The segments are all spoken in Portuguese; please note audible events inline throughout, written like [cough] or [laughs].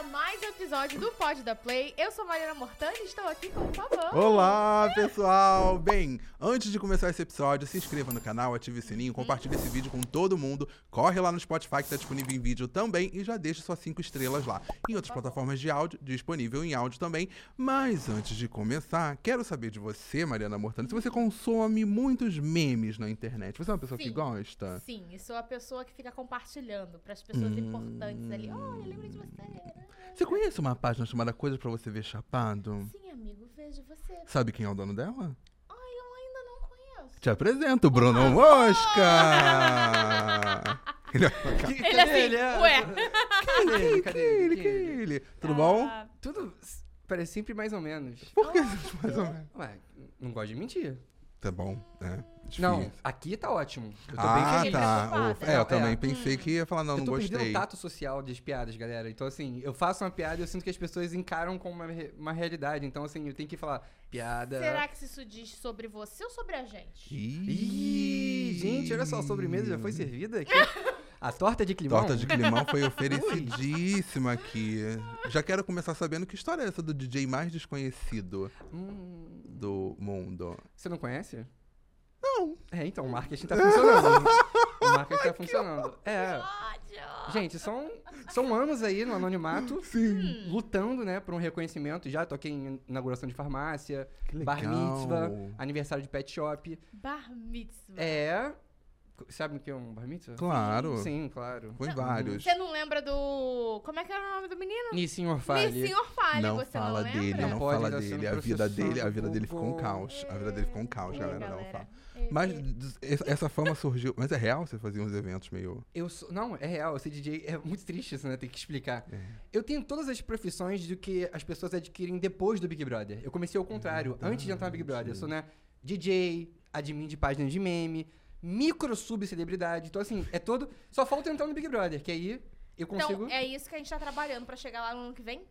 a mais um episódio do Pod da Play. Eu sou Mariana Mortani e estou aqui com o Pavão. Olá, pessoal! Bem, antes de começar esse episódio, se inscreva no canal, ative o sininho, compartilhe esse vídeo com todo mundo, corre lá no Spotify que tá disponível em vídeo também e já deixa suas 5 estrelas lá. Em outras plataformas de áudio, disponível em áudio também. Mas antes de começar, quero saber de você, Mariana Mortani, se você consome muitos memes na internet. Você é uma pessoa que Sim. gosta? Sim, e sou a pessoa que fica compartilhando para as pessoas importantes ali. Olha, lembra de você. Você conhece uma página chamada Coisas pra você ver chapado? Sim, amigo, vejo você. Sabe quem é o dono dela? Ai, eu ainda não conheço. Te apresento, Bruno Mosca! [laughs] Ele é- Ele assim, ué. Cadê ele? Cadê ele? Ele, Quem é ele? ele. Tudo bom? Ah, Tudo parece sempre mais ou menos. Por que [laughs] mais ou menos? Ué, não gosto de mentir. Tá bom, é. Difícil. Não, aqui tá ótimo. Eu tô bem ah, feliz. tá. preocupado. Ufa. É, eu Não, também é. pensei que ia falar, não, eu não tô perdendo gostei. o tato social das piadas, galera. Então, assim, eu faço uma piada e eu sinto que as pessoas encaram como uma, uma realidade. Então, assim, eu tenho que falar piada. será que isso diz sobre você ou sobre a gente? Ih, gente, olha só, a sobremesa já foi servida aqui. [laughs] A torta de climão. Torta de climão foi [laughs] oferecidíssima aqui. Já quero começar sabendo que história é essa do DJ mais desconhecido Hum, do mundo. você não conhece? Não. É, então, o marketing tá funcionando. o marketing tá [laughs] funcionando. É. Ódio! Gente, são, são anos aí no anonimato, Sim. lutando, né, por um reconhecimento. Já toquei em inauguração de farmácia, Que legal. bar mitzvah, aniversário de pet shop. Bar mitzvah. É. Sabe o que é um bar mitzvah? Claro. Sim, claro. Foi vários. Você não lembra do. Como é que era o nome do menino? Nissin Orfale. Nissin Orfale, Não você fala não lembra? dele, Não não fala dele. A vida dele, a vida dele ficou um caos. A vida dele ficou um caos, É, galera. Não galera. fala. É, Mas é. essa- fama surgiu. Mas é real você fazia uns eventos meio. Eu sou, não, é real, ser DJ é muito triste isso, né? Tem que explicar. É. Eu tenho todas as profissões do que as pessoas adquirem depois do Big Brother. Eu comecei ao contrário, antes de entrar no Big Brother. Eu sou, né, DJ, admin de página de meme, micro subcelebridade. Então, assim, é todo. Só falta entrar no Big Brother, que aí eu consigo. Então, é isso que a gente tá trabalhando pra chegar lá no ano que vem?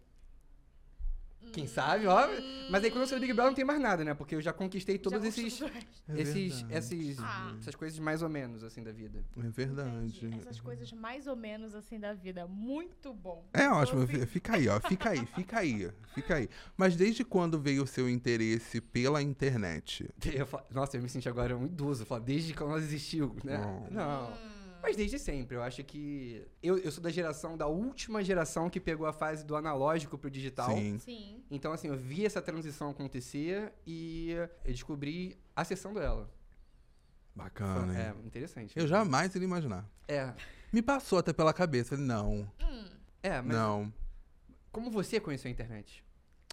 Quem sabe, ó. Mas aí quando eu do Big Brother não tem mais nada, né? Porque eu já conquistei Já todos esses. É esses, esses, Ah. essas coisas mais ou menos, assim, da vida. É verdade. Entendi. Essas coisas mais ou menos assim da vida. Muito bom. É ótimo, fi- fica aí, ó. Fica aí, fica aí, fica aí. Mas desde quando veio o seu interesse pela internet? Eu falo- nossa, eu me senti agora um idoso. Eu falo, desde quando nós existiu, né? Não. Mas desde sempre. Eu acho que. Eu, eu sou da geração, da última geração que pegou a fase do analógico pro digital. Sim. Sim. Então, assim, eu vi essa transição acontecer e eu descobri acessando ela. Bacana, é, hein? interessante. Eu jamais iria imaginar. É. Me passou até pela cabeça. Falei, não, Hum, É, mas não. como você conheceu a internet?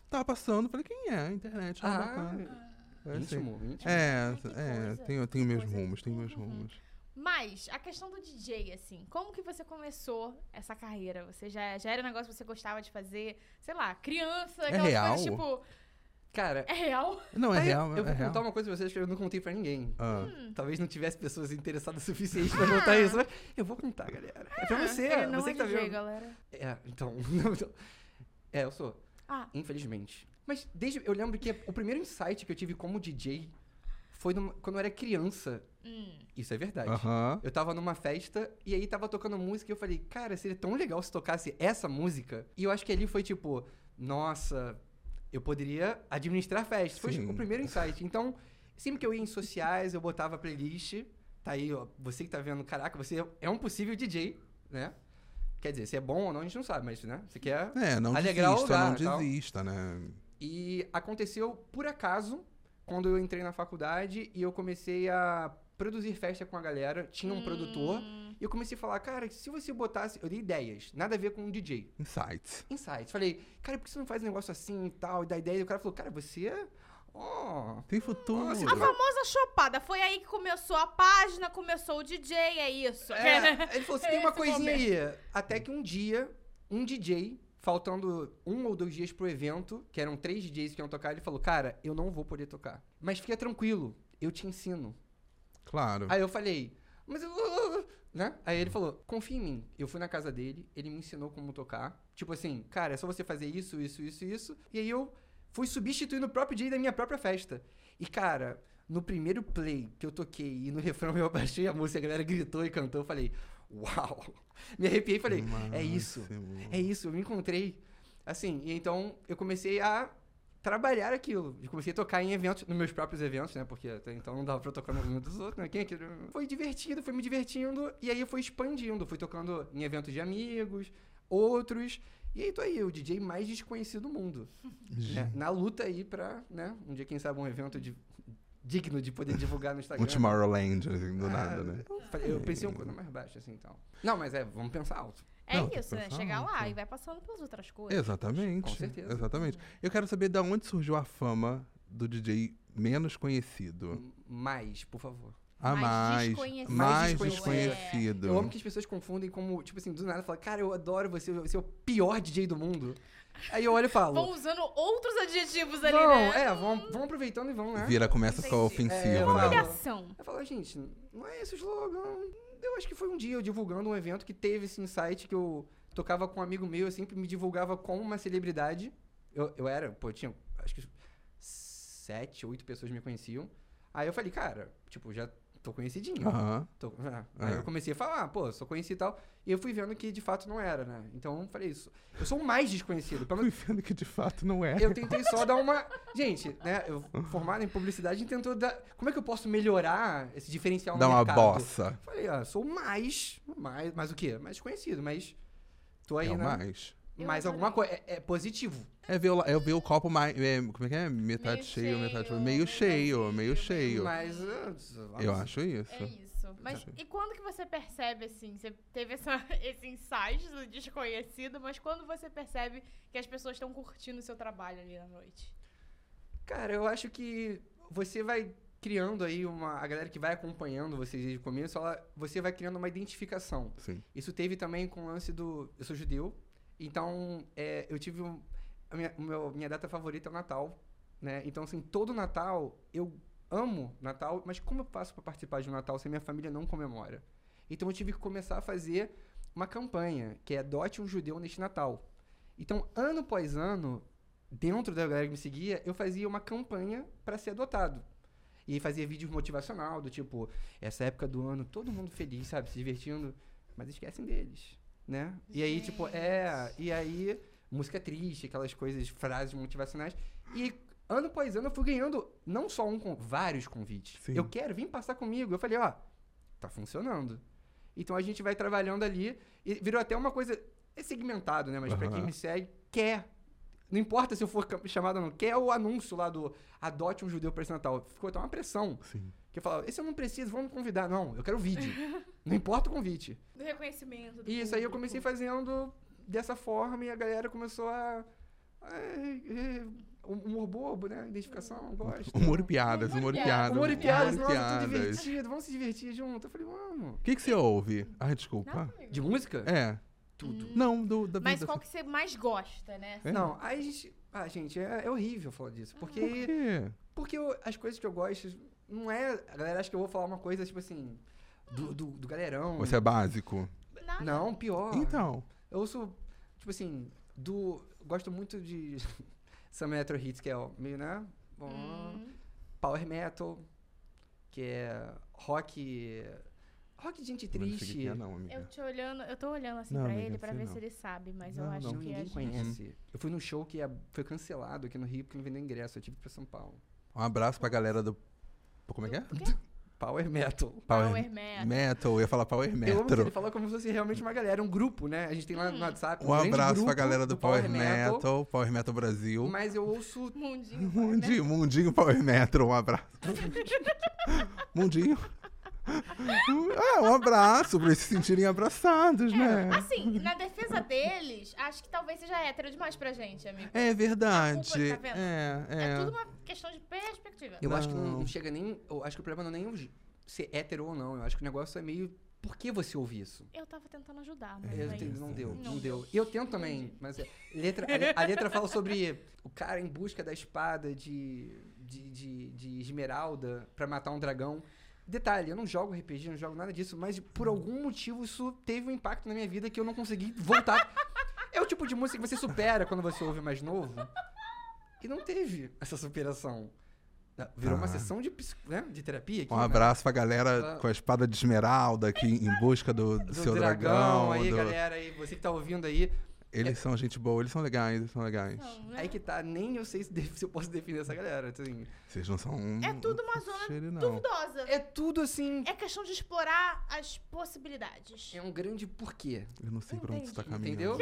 Tava passando, falei, quem é? A internet, ah, bacana. É, assim. íntimo, íntimo. É, Ai, é, coisa, tenho, tenho meus rumos, tenho meus rumos. Mas a questão do DJ, assim, como que você começou essa carreira? Você já, já era um negócio que você gostava de fazer, sei lá, criança, aquelas real? coisas tipo. Cara, É real? Não, é aí real, eu é vou real. contar uma coisa pra vocês que eu não contei pra ninguém. Ah, Hum. Talvez não tivesse pessoas interessadas [laughs] o suficiente pra contar isso, mas eu vou contar, galera. É pra você, Ele não você é que tá DJ, vendo. galera. É, então, [laughs] então- É, eu sou. Ah, Infelizmente. Mas desde. Eu lembro que o primeiro insight que eu tive como DJ foi numa- quando eu era criança. Hum. Isso é verdade. Aham. Eu tava numa festa e aí tava tocando música e eu falei, cara, seria tão legal se tocasse essa música. E eu acho que ali foi tipo, nossa, eu poderia administrar festas. Foi Sim. o primeiro insight. Então, sempre que eu ia em sociais, eu botava playlist. Tá aí, ó. Você que tá vendo, caraca, você é um possível DJ, né? Quer dizer, se é bom ou não, a gente não sabe, mas, né? Você quer É, não Alegrar o desista, lugar não desista, né? E aconteceu por acaso quando eu entrei na faculdade e eu comecei a produzir festa com a galera. Tinha um produtor. Hum. E eu comecei a falar, cara, se você botasse. Eu dei ideias, nada a ver com um DJ. Insights. Insights. Falei, cara, por que você não faz um negócio assim e tal? E da ideia. E o cara falou, cara, você. Ó. Tem futuro. Nossa, A famosa chopada. Foi aí que começou a página, começou o DJ, é isso. É, [laughs] ele falou, você tem uma coisinha momento. aí. Até que um dia, um DJ, faltando um ou dois dias pro evento, que eram três DJs que iam tocar, ele falou, cara, eu não vou poder tocar. Mas fica tranquilo, eu te ensino. Claro. Aí eu falei, mas eu. Né? Aí ele falou, confia em mim. Eu fui na casa dele, ele me ensinou como tocar. Tipo assim, cara, é só você fazer isso, isso, isso, isso. E aí eu fui substituindo o próprio DJ da minha própria festa. E, cara, no primeiro play que eu toquei e no refrão eu abaixei a música, a galera gritou e cantou, eu falei, uau! [laughs] Me arrepiei e falei, é isso. É isso, eu me encontrei. Assim, e então eu comecei a trabalhar aquilo. Eu comecei a tocar em eventos, nos meus próprios eventos, né? Porque até então não dava pra tocar no evento dos outros, né? Quem é que... Foi divertido, foi me divertindo, e aí eu fui expandindo. Fui tocando em eventos de amigos, outros. E aí tô aí, o DJ mais desconhecido do mundo. né? Na luta aí pra, né? Um dia, quem sabe, um evento de- digno de poder divulgar no Instagram. Um Tomorrowland, assim, do Ah, nada, né? Eu, pensei um pouco mais baixo, assim, então. Não, mas é, vamos pensar alto. É Não, isso, né? Chegar lá e vai passando pelas outras coisas. Exatamente. Com certeza. Exatamente. Eu quero saber de onde surgiu a fama do DJ menos conhecido. Mais, por favor. A Mais mais, desconhecido. mais desconhecido. desconhecido. Eu amo que as pessoas confundem como, tipo assim, do nada, falam, cara, eu adoro você, você é o pior DJ do mundo. Aí eu olho e falo. Vão usando outros adjetivos ali, Vão, né? é, vão, vão aproveitando e vão, né? Vira, começa a ficar. É, ofensivo, eu né? falo- Humilhação. Eu falo, gente, não é esse o slogan. Eu acho que foi um dia eu divulgando um evento que teve esse insight que eu tocava com um amigo meu, eu sempre me divulgava como uma celebridade. Eu, eu era, pô, tinha, acho que sete, oito pessoas me conheciam. Aí eu falei, cara, tipo, já tô conhecidinho. Aham. Tô- ah. Aí É. eu comecei a falar, pô, sou conhecido e tal. E eu fui vendo que de fato não era, né? Então eu falei isso. Eu sou o mais desconhecido. Pelo Fui vendo que de fato não é. eu tentei só dar uma. Gente, né? Eu formado em publicidade tentou dar. Como é que eu posso melhorar esse diferencial Dá no uma mercado? bossa. Falei, ah, sou o mais. Mais. Mais o quê? Mais desconhecido, mas. Tô aí, É o né? mais. Eu adorei. alguma coisa. É, é positivo. É ver, o, é ver o copo mais. é, como é que é? Metade Meio cheio, metade cheio, meio meio cheio, vazio, meio cheio. Mas. ah, Eu acho isso. É isso. Mas e quando que você percebe, assim, você teve essa, [laughs] esse insight do desconhecido, mas quando você percebe que as pessoas estão curtindo o seu trabalho ali na noite? Cara, eu acho que você vai criando aí uma. A galera que vai acompanhando vocês desde o começo, ela, você vai criando uma identificação. Sim. Isso teve também com o lance do. Eu sou judeu, então é, eu tive um. A minha, meu- minha data favorita é o Natal, né? Então, assim, todo Natal eu amo Natal, mas como eu faço pra participar de um Natal se a minha família não comemora? Então eu tive que começar a fazer uma campanha, que é Adote um Judeu neste Natal. Então, ano após ano, dentro da galera que me seguia, eu fazia uma campanha para ser adotado. E fazia vídeos motivacional, do tipo, essa época do ano, todo mundo feliz, sabe, se divertindo, mas esquecem deles, né? E aí, tipo, é, e aí, música triste, aquelas coisas, frases motivacionais. E ano após ano eu fui ganhando não só um, vários convites. Sim. Eu quero, vem passar comigo. Eu falei, ó, tá funcionando. Então a gente vai trabalhando ali e virou até uma coisa, é segmentado, né? Mas pra quem me segue, quer. Não importa se eu for chamado ou não, quer o anúncio lá do adote um judeu para esse Natal. Ficou até uma pressão. Sim. Que eu falava, esse eu não preciso, vamos me convidar. Não, eu quero o vídeo. [laughs] não importa o convite. Do reconhecimento. Do E isso aí eu comecei fazendo dessa forma e a galera começou a. a- é, humor bobo, né? Identificação, gosto. Humor e piadas, humor e Humor e piadas. Humor e piadas, humor nossa, tô piadas. divertido, vamos se divertir junto. Eu falei, vamos. O que, que você ouve? Ai, desculpa. Amigo. De música? É. Tudo. Não, do, da Mas vida. qual que você mais gosta, né? É? Não, aí a gente. Ah, gente, é, é horrível falar disso. Por Porque. quê? Porque eu- as coisas que eu gosto. Não é. A galera acha que eu vou falar uma coisa, tipo assim. Do, do, do galerão. Você é básico? Nada. Não, pior. Então. Eu ouço, tipo assim, do. Gosto muito de. [laughs] Some Metro Hits, que é ó, meio, né? Bom, Hum, Power Metal, que é rock. Rock de gente não triste. que é, não, amiga. eu te olhando, eu tô olhando assim Não, pra amiga, ele pra ver não. se ele sabe, mas eu Não, acho não. Não, que a ninguém gente... conhece. Eu fui num show que é- foi cancelado aqui no Rio porque não vendeu ingresso. Eu tive pra São Paulo. Um abraço pra galera do. Como é que é? [laughs] Power Metal. Power Metal. Metal. Eu ia falar Power Eu amo que ele falou como se fosse realmente uma galera, um grupo, né? A gente tem lá no Hum. WhatsApp Um grande abraço pra galera do Power, Metal, Power Metal Brasil. Mas eu ouço Mundinho. [laughs] Power Metal. Mundinho, Mundinho Power Metal, um abraço. [laughs] Mundinho. Ah, um abraço pra eles se sentirem abraçados, né? É, assim, na defesa deles, acho que talvez seja hétero demais pra gente, amigo. É verdade. Culpa, tá vendo? É, É é. tudo uma questão de perspectiva. Eu acho que não, Não. não chega nem. Eu acho que o problema não é nem ser hétero ou não. Eu acho que o negócio é meio. Por que você ouve isso? Eu tava tentando ajudar, mas Eu não é entendo, isso. não deu, não, Não deu. E eu tento também, mas é- letra, a, a letra fala sobre o cara em busca da espada de, de, de, de esmeralda pra matar um dragão. Detalhe, eu não jogo RPG, não jogo nada disso, mas por algum motivo isso teve um impacto na minha vida que eu não consegui voltar. é o tipo de música que você supera quando você ouve mais novo. E não teve essa superação. Virou uma Ah. sessão de, né, de terapia aqui. Um né? abraço pra galera Ah. com a espada de esmeralda aqui em busca do, do do seu dragão, dragão. aí, do- galera, aí, você que tá ouvindo aí, Eles são gente boa, eles são legais, eles são legais. Não, né? Aí que tá, nem eu sei se, se eu posso definir essa galera. Assim. Vocês não são. É tudo uma zona cheiro, não. duvidosa. É tudo assim. É questão de explorar as possibilidades. É um grande porquê. Eu não sei pra onde você tá caminhando. Entendeu?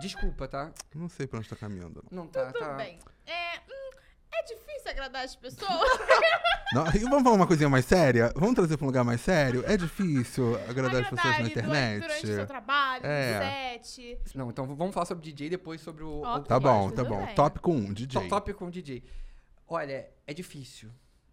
Desculpa, tá? Eu Não sei pra onde tá caminhando. Não tá, Tudo tá. bem. É, hum, é difícil agradar as pessoas. [laughs] Não, e vamos falar uma coisinha mais séria? Vamos trazer pra um lugar mais sério? É difícil agradar as pessoas na internet? Durante o seu trabalho, É. no set. Não, então vamos falar sobre DJ depois sobre o. O Tá bom, tá bom. bem. Tópico 1, DJ. to- tópico com DJ. Olha, é difícil.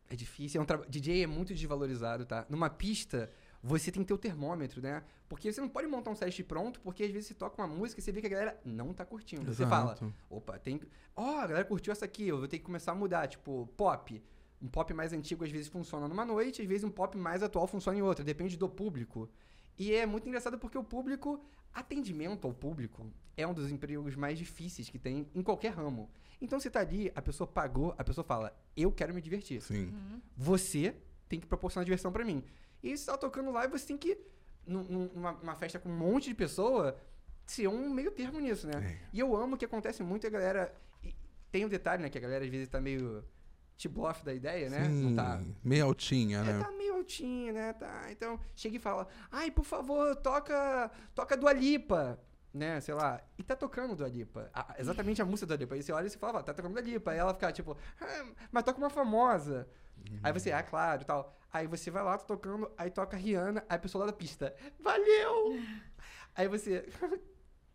É difícil. É um tra... DJ é muito desvalorizado, tá? Numa pista, você tem que ter o termômetro, né? Porque você não pode montar um set pronto, porque às vezes você toca uma música e você vê que a galera não tá curtindo. Você fala, Exato. opa, tem. Ó, a galera curtiu essa aqui, eu vou ter que começar a mudar. Tipo, pop. Um pop mais antigo às vezes funciona numa noite, às vezes um pop mais atual funciona em outra. Depende do público. E é muito engraçado porque o público, atendimento ao público, é um dos empregos mais difíceis que tem em qualquer ramo. Então você tá ali, a pessoa pagou, a pessoa fala, eu quero me divertir. Sim. Você tem que proporcionar diversão pra mim. E você tá tocando lá e você tem que, num- num- numa, festa com um monte de pessoa, ser um meio termo nisso, né? É. E eu amo que acontece muito a galera. Tem um detalhe, né? Que a galera às vezes tá meio tip-off da ideia, né? Sim. Não tá. Meio altinha, É, né? tá meio altinho, né? Tá. Então, chega e fala: Ai, por favor, toca. Toca Dua Lipa. Né, sei lá, e tá tocando Dua Lipa. A- exatamente a música da Dua Lipa. Aí você olha e você fala, "Ah, tá tocando Dua Lipa. Aí ela fica tipo, ah, mas toca uma famosa. Aí você, ah, claro, e tal. Aí você vai lá, tá tocando, aí toca Rihanna, aí a pessoa lá da pista, valeu! [laughs] aí você.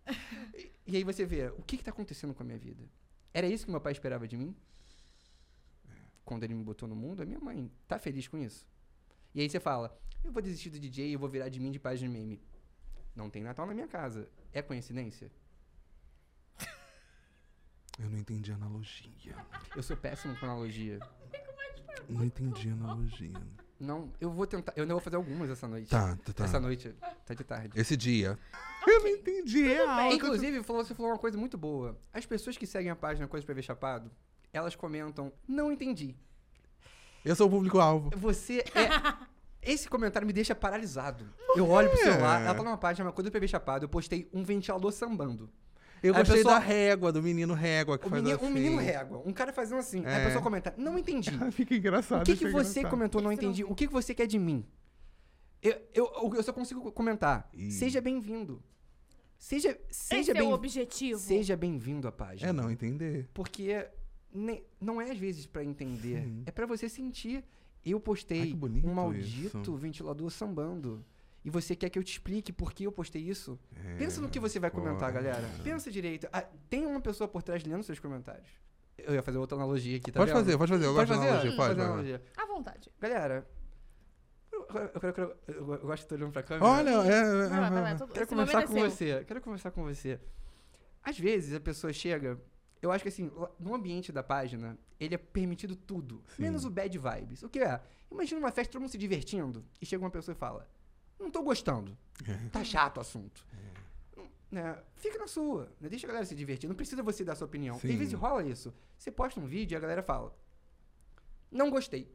[laughs] e, aí você vê, o que que tá acontecendo com a minha vida? Era isso que meu pai esperava de mim? Quando ele me botou no mundo, a minha mãe tá feliz com isso. E aí você fala, eu vou desistir do DJ e eu vou virar de mim de página de meme. Não tem Natal na minha casa. É coincidência? [laughs] Eu não entendi a analogia. Eu sou péssimo com analogia. Não entendi a analogia. Não, eu vou tentar. Eu não vou fazer algumas essa noite. Tá, tá, tá. Essa noite. Tá de tarde. Esse dia. Eu não entendi. É algo. Inclusive, falou- você falou uma coisa muito boa. As pessoas que seguem a página Coisa pra Ver Chapado, elas comentam, não entendi. Eu sou o público-alvo. Você é. [laughs] Esse comentário me deixa paralisado. Eu olho pro celular, ela tá numa página, uma coisa pra ver chapado, eu postei um ventilador sambando. Eu gostei pessoa- da régua, do menino régua que O faz menino, assim. um menino régua, um cara fazendo assim. Aí É. a pessoa comenta, não entendi. [laughs] Fica engraçado. O que, que você engraçado. comentou, não entendi? O que, que você quer de mim? Eu, eu, eu só consigo comentar. Ih. Seja bem-vindo. Seja, Esse seja é o bem objetivo. Seja bem-vindo à página. É não entender. Porque ne- não é às vezes pra entender, Sim. é pra você sentir. Eu postei Ai, um maldito isso. ventilador sambando. E você quer que eu te explique por que eu postei isso? É, Pensa no que você vai comentar, pô. galera. Pensa direito. Ah, tem uma pessoa por trás lendo seus comentários. Eu ia fazer outra analogia aqui, tá Pode vendo? fazer, pode fazer. Eu Pode gosto de fazer? analogia. Pode, fazer analogia. À vontade. Galera, eu, eu, eu, quero- eu- eu gosto de estar olhando pra câmera. Olha, é. é, Vai lá, vai lá. é, Quero conversar é com você. Quero conversar com você. Às vezes a pessoa chega. Eu acho que assim, no ambiente da página, ele é permitido tudo. Sim. Menos o bad vibes. O que é? Imagina uma festa, todo mundo se divertindo, e chega uma pessoa e fala: Não tô gostando. É. Tá chato o assunto. Não- Né? Fica na sua. Né? Deixa a galera se divertir. Não precisa você dar sua opinião. Sim. Às vezes rola isso. Você posta um vídeo e a galera fala: Não gostei.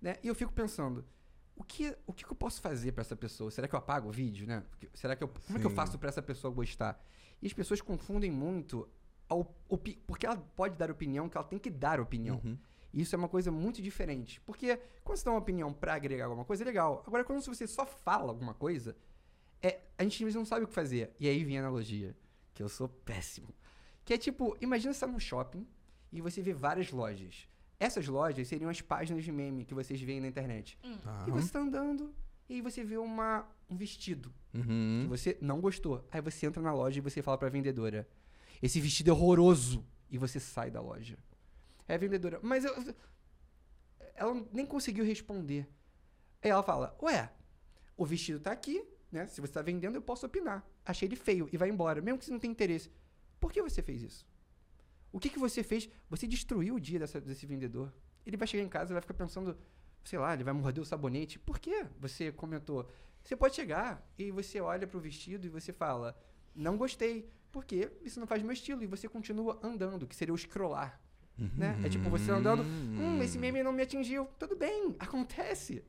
Né? E eu fico pensando. O que, o que eu posso fazer pra essa pessoa? Será que eu apago o vídeo, né? Será que eu, como é que eu faço pra essa pessoa gostar? E as pessoas confundem muito ao, porque ela pode dar opinião, que ela tem que dar opinião. Uhum. Isso é uma coisa muito diferente. Porque quando você dá uma opinião pra agregar alguma coisa, é legal. Agora, quando você só fala alguma coisa, é, a gente às vezes não sabe o que fazer. E aí vem a analogia, que eu sou péssimo. Que é tipo, imagina você tá num shopping e você vê várias lojas. Essas lojas seriam as páginas de meme que vocês veem na internet. Tá. E você tá andando e aí você vê uma, um vestido que Uhum. você não gostou. Aí você entra na loja e você fala pra vendedora: Esse vestido é horroroso. E você sai da loja. A vendedora, mas eu. Ela nem conseguiu responder. Aí ela fala: Ué, o vestido tá aqui, né? Se você tá vendendo, eu posso opinar. Achei ele feio e vai embora, mesmo que você não tenha interesse. Por que você fez isso? O que, que você fez? Você destruiu o dia dessa- desse vendedor. Ele vai chegar em casa e vai ficar pensando, sei lá, ele vai morder o sabonete. Por que você comentou? Você pode chegar e você olha pro vestido e você fala, não gostei, porque isso não faz meu estilo. E você continua andando, que seria o scrollar. Né? É tipo você andando, hum, esse meme não me atingiu. Tudo bem, acontece.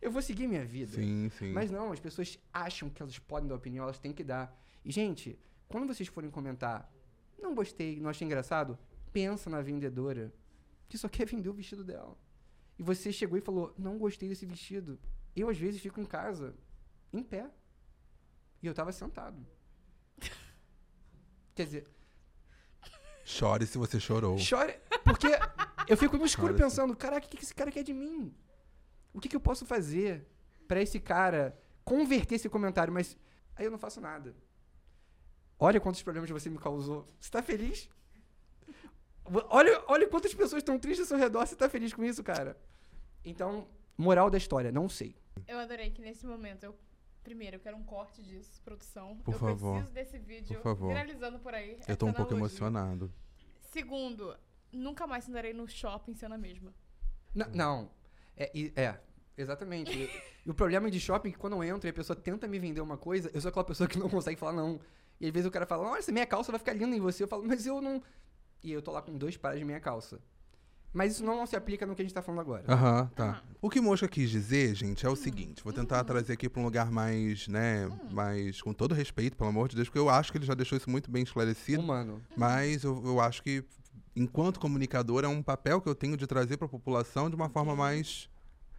Eu vou seguir minha vida. Sim, sim. Mas não, as pessoas acham que elas podem dar opinião, elas têm que dar. E, gente, quando vocês forem comentar, não gostei, não achei engraçado, pensa na vendedora que só quer vender o vestido dela. E você chegou e falou, não gostei desse vestido. Eu, às vezes, fico em casa, em pé. E eu tava sentado. [laughs] Quer dizer, Chore se você chorou. chore. Porque eu fico no escuro Chora, pensando, caraca, o que esse cara quer de mim? O que, que eu posso fazer pra esse cara converter esse comentário? Mas aí eu não faço nada. Olha quantos problemas você me causou. Você tá feliz? Olha, olha quantas pessoas estão tristes ao seu redor. Você tá feliz com isso, cara? Então, moral da história, não sei. Eu adorei que nesse momento eu. Primeiro, eu quero um corte disso, produção. Por eu favor. preciso desse vídeo Por favor. viralizando por aí. Eu tô um pouco emocionado. Segundo, nunca mais sentarei no shopping sendo a mesma. N- Não. É, é, exatamente. E, e o problema de shopping é que quando eu entro e a pessoa tenta me vender uma coisa, eu sou aquela pessoa que não consegue falar não. E às vezes o cara fala, nossa, minha calça vai ficar linda em você. Eu falo, mas eu não. E eu tô lá com dois pares de minha calça. Mas isso não se aplica no que a gente tá falando agora. Aham, tá. O que Mosca quis dizer, gente, é o seguinte. Vou tentar trazer aqui pra um lugar mais, né, mais com todo respeito, pelo amor de Deus, porque eu acho que ele já deixou isso muito bem esclarecido. Humano. Mas eu, eu acho que, enquanto comunicador, é um papel que eu tenho de trazer pra população de uma forma mais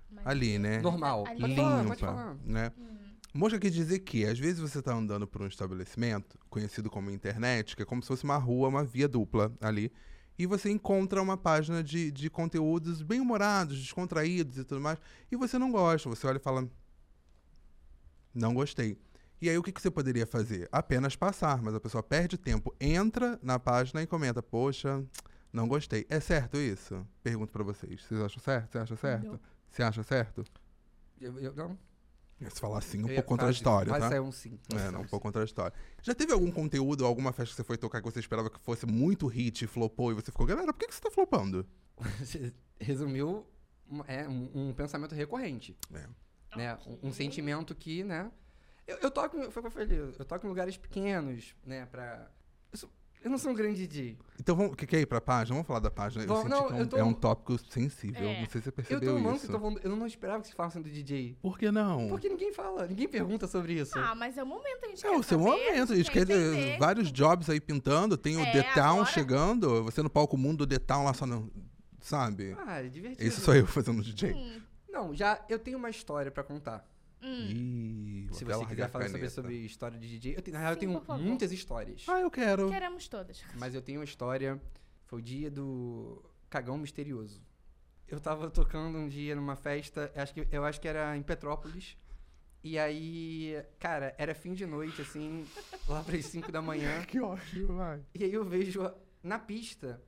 Mas- ali, né? Normal. Ali. Pode falar, pode limpa, falar. né? Hum. Mosca quer dizer que, às vezes, você tá andando por um estabelecimento, conhecido como internet, que é como se fosse uma rua, uma via dupla ali, e você encontra uma página de, de conteúdos bem humorados, descontraídos e tudo mais, e você não gosta, você olha e fala, não gostei. E aí, o que, que você poderia fazer? Apenas passar, mas a pessoa perde tempo, entra na página e comenta, poxa, não gostei. É certo isso? Pergunto pra vocês. Vocês acham certo? Você acha certo? Você acha certo? Eu, eu, não. Se falar assim, um pouco contraditório, Mas tá? é um sim. É, não, um pouco contraditório. Já teve algum conteúdo, alguma festa que você foi tocar que você esperava que fosse muito hit, flopou, e você ficou, galera, por que, que você tá flopando? [laughs] Resumiu um- é, um, um pensamento recorrente. É. né? Um, um sentimento que, né? Eu, eu toco, foi que eu toco em lugares pequenos, né? Pra. Sou- eu não sou um grande DJ. Então, vamos, que, que é ir pra página? Vamos falar da página. Eu Vamos- senti não, que é eu um, tô- é um tópico sensível. É. Não sei se você Eu percebeu tô manco, isso. eu, tô falando- eu não esperava que se falassem do DJ. Por que não? Porque ninguém fala, ninguém pergunta sobre isso. Ah, mas é o momento, a gente É quer o seu saber, momento. A gente quer entender. vários jobs aí pintando. Tem o É, The Town agora- chegando. Você no palco mundo The Town lá só não. Sabe? Ah, é divertido. Esse sou eu fazendo DJ. Hum, Não, já eu tenho uma história pra contar. Hum. Ih, Se você quiser falar sobre, sobre história de DJ. Eu tenho, na real, eu Sim, tenho por favor. muitas histórias. Ah, eu quero. Queremos todas. Mas eu tenho uma história. Foi o dia do Cagão Misterioso. Eu tava tocando um dia numa festa, acho que, eu acho que era em Petrópolis. E aí, cara, era fim de noite, assim, lá pras 5 da manhã. [laughs] Que ótimo, vai. E aí eu vejo na pista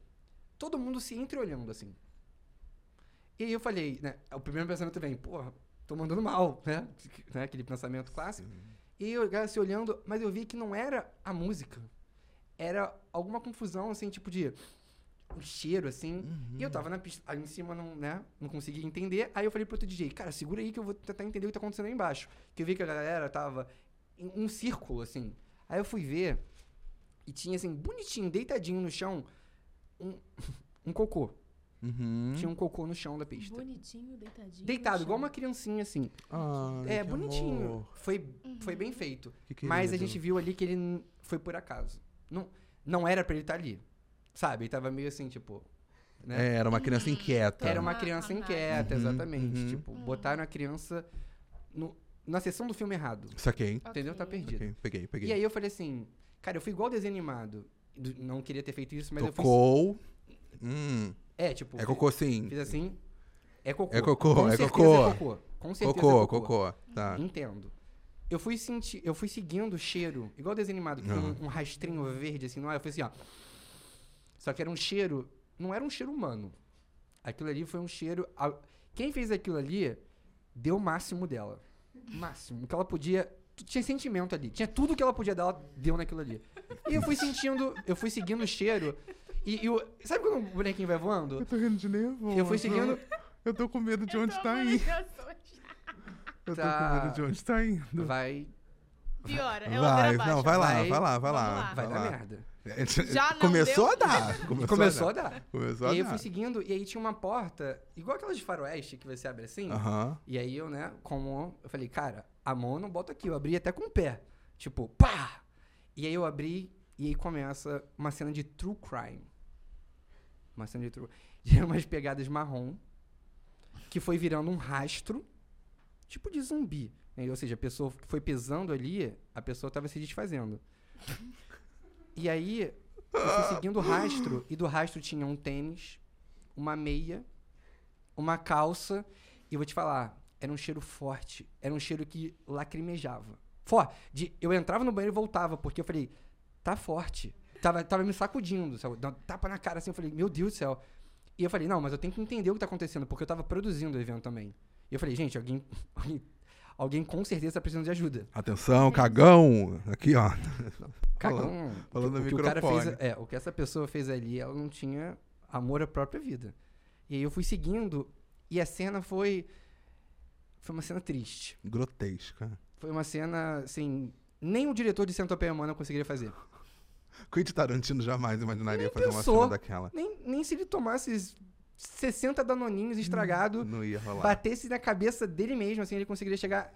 todo mundo se entreolhando, assim. E aí eu falei, né? O primeiro pensamento vem, porra, tô mandando mal, né? né? Aquele pensamento clássico. E eu se olhando, mas eu vi que não era a música. Era alguma confusão, assim, tipo de um cheiro, assim. E eu tava na pista, ali em cima, não, né? Não conseguia entender. Aí eu falei pro outro DJ, cara, segura aí que eu vou tentar entender o que tá acontecendo aí embaixo. Que eu vi que a galera tava em um círculo, assim. Aí eu fui ver e tinha, assim, bonitinho, deitadinho no chão, um, [laughs] um cocô. Uhum. Tinha um cocô no chão da pista. Bonitinho, deitadinho. Deitado, igual uma criancinha, assim. Ai, é, que bonitinho. amor. Foi, foi Uhum. bem feito. Que Mas a gente viu ali que ele foi por acaso. Não, não era pra ele estar ali. Sabe? Ele tava meio assim, tipo. Né? É, era uma criança inquieta. Era uma Ah, criança ah, inquieta, Uhum, exatamente. uhum. Tipo, botaram a criança no- na sessão do filme errado. Saquei. Entendeu? Tá Ok. perdido. Saquei. Peguei, peguei. E aí eu falei assim, cara, eu fui igual desenho animado. Do- Não queria ter feito isso, mas eu Tocou. Hum. É, tipo. É cocô sim. Fiz assim. É cocô. É cocô, Com é cocô. É cocô. Com certeza Cocô, é cocô. cocô. Tá. Entendo. Eu fui sentir, eu fui seguindo o cheiro, igual desenho animado, que tem Aham. um, um rastrinho verde assim no ar. Eu fui assim, ó. Só que era um cheiro, não era um cheiro humano. Aquilo ali foi um cheiro. Quem fez aquilo ali deu o máximo dela. Máximo. O que ela podia. Tinha sentimento ali. Tinha tudo que ela podia dar, ela deu naquilo ali. E eu fui sentindo, eu fui seguindo o cheiro. E, e o- sabe quando o bonequinho vai voando? tô rindo de nervoso. Eu fui seguindo. Eu tô com medo de Eu onde tá indo. Eu tô com medo de onde tá indo. Vai, Piora, é Vai, não, vai lá, Vai- vai lá, vai lá. vai vai dar lá. merda. Já [laughs] não Começou deu? a dar. Começou, Começou a a dar. dar. Começou E aí eu fui seguindo, e aí tinha uma porta, igual aquelas de faroeste que você abre assim. Aham. E aí eu, né, como eu falei, cara, a mão eu não boto aqui, eu abri até com o pé. Tipo, pá! E aí eu abri e aí começa uma cena de true crime. Uma cena de true [laughs] de umas pegadas marrom que foi virando um rastro, tipo de zumbi. né? Ou seja, a pessoa que foi pesando ali, a pessoa tava se desfazendo. E aí eu fui seguindo o rastro e do rastro tinha um tênis, uma meia, uma calça e vou te falar, era um cheiro forte, era um cheiro que lacrimejava. Forte. De, eu entrava no banheiro e voltava, porque eu falei, tá forte. Tava, tava me sacudindo, sabe? Um tapa na cara assim, eu falei, meu Deus do céu. E eu falei, não, mas eu tenho que entender o que tá acontecendo, porque eu tava produzindo o evento também. E eu falei, gente, alguém, [laughs] alguém, alguém com certeza tá precisando de ajuda. Atenção, cagão. Aqui, ó. Cagão. falando o, no que o cara fez, microfone. é, o que essa pessoa fez ali, ela não tinha amor à própria vida. E aí eu fui seguindo e a cena foi foi uma cena triste. Grotesca. Foi uma cena assim, nem o diretor de Centopeia Humana conseguiria fazer. Quentin Tarantino jamais imaginaria Nem fazer uma pensou. cena daquela. Nem, nem se ele tomasse 60 danoninhos estragado, Não ia rolar. batesse na cabeça dele mesmo, assim, ele conseguiria chegar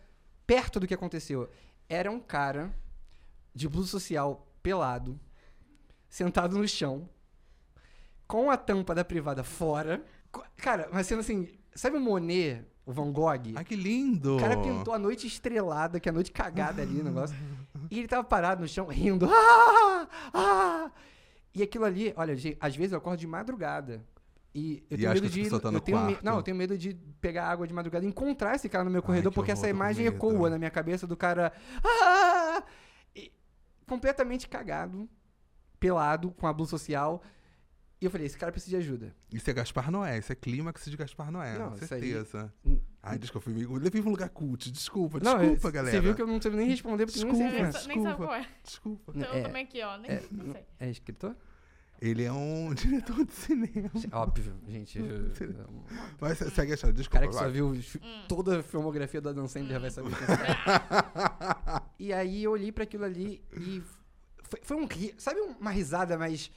perto do que aconteceu. Era um cara de blusa social pelado, sentado no chão, com a tampa da privada fora. Cara, uma cena assim, sabe o Monet, o Van Gogh? Ai, que lindo. O cara pintou a noite estrelada, que é a noite cagada ali, o negócio. [laughs] [laughs] E ele tava parado no chão, rindo. [laughs] Ah! Ah! E aquilo ali, olha, gente, às vezes eu acordo de madrugada. E eu E tenho medo de. tá no eu tenho me-. Não, eu tenho medo de pegar água de madrugada e encontrar esse cara no meu corredor, que porque essa imagem medo. ecoa na minha cabeça do cara. Ah! E completamente cagado, pelado, com a blusa social. E eu falei, esse cara precisa de ajuda. Isso é Gaspar Noé, isso é clímax de Gaspar Noé, Não, com aí- certeza. Hum. Ai, desculpa, fui meio- levei pra um lugar cult, desculpa, Não, desculpa, eu- galera. Você viu que eu não sei nem responder porque Desculpa. nem quem nem sabe desculpa. qual é. Desculpa. Então É, eu também aqui, ó. Nem, é, não sei. É escritor? Ele é um [laughs] diretor de cinema. Óbvio, gente. eu- [laughs] Mas se- segue a história, O desculpa. cara que só vai. viu fi- Hum. toda a filmografia do Adam Sandler vai saber quem é. [laughs] E aí eu olhei pra aquilo ali e foi, foi um sabe uma risada, mas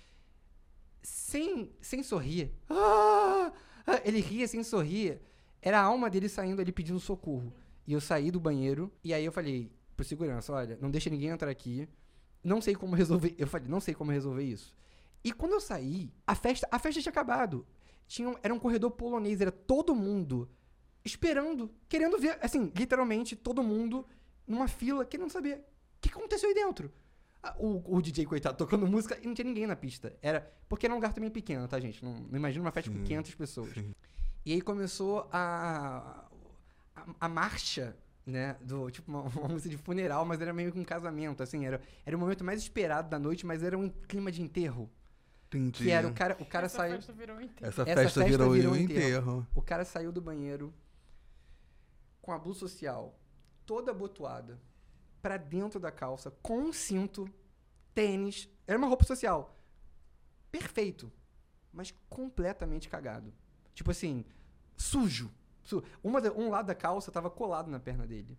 sem, sem sorrir. Ah! Ah! Ele ria sem sorrir. Era a alma dele saindo ali pedindo socorro. E eu saí do banheiro e aí eu falei pro segurança, olha, não deixa ninguém entrar aqui. Não sei como resolver. Eu falei, não sei como resolver isso. E quando eu saí, a festa, a festa tinha acabado. Tinha, era um corredor polonês, era todo mundo esperando, querendo ver, assim, literalmente todo mundo numa fila, querendo saber o que aconteceu aí dentro. O, o DJ, coitado, tocando música e não tinha ninguém na pista. Era. Porque era um lugar também pequeno, tá, gente? Não, não imagina uma festa com Sim, 500 pessoas. sim. E aí começou a, a, a marcha, né? Do, tipo, uma, [laughs] uma música de funeral, mas era meio que um casamento, assim. Era, era o momento mais esperado da noite, mas era um clima de enterro. Entendi. Que era o cara, o cara Essa saiu. festa virou inteira. Essa, Essa festa, festa virou, virou um um enterro. O cara saiu do banheiro com a blusa social toda abotoada pra dentro da calça, com um cinto, tênis. Era uma roupa social. Perfeito. Mas completamente cagado. Tipo assim, sujo. Su- Uma um lado da calça tava colado na perna dele.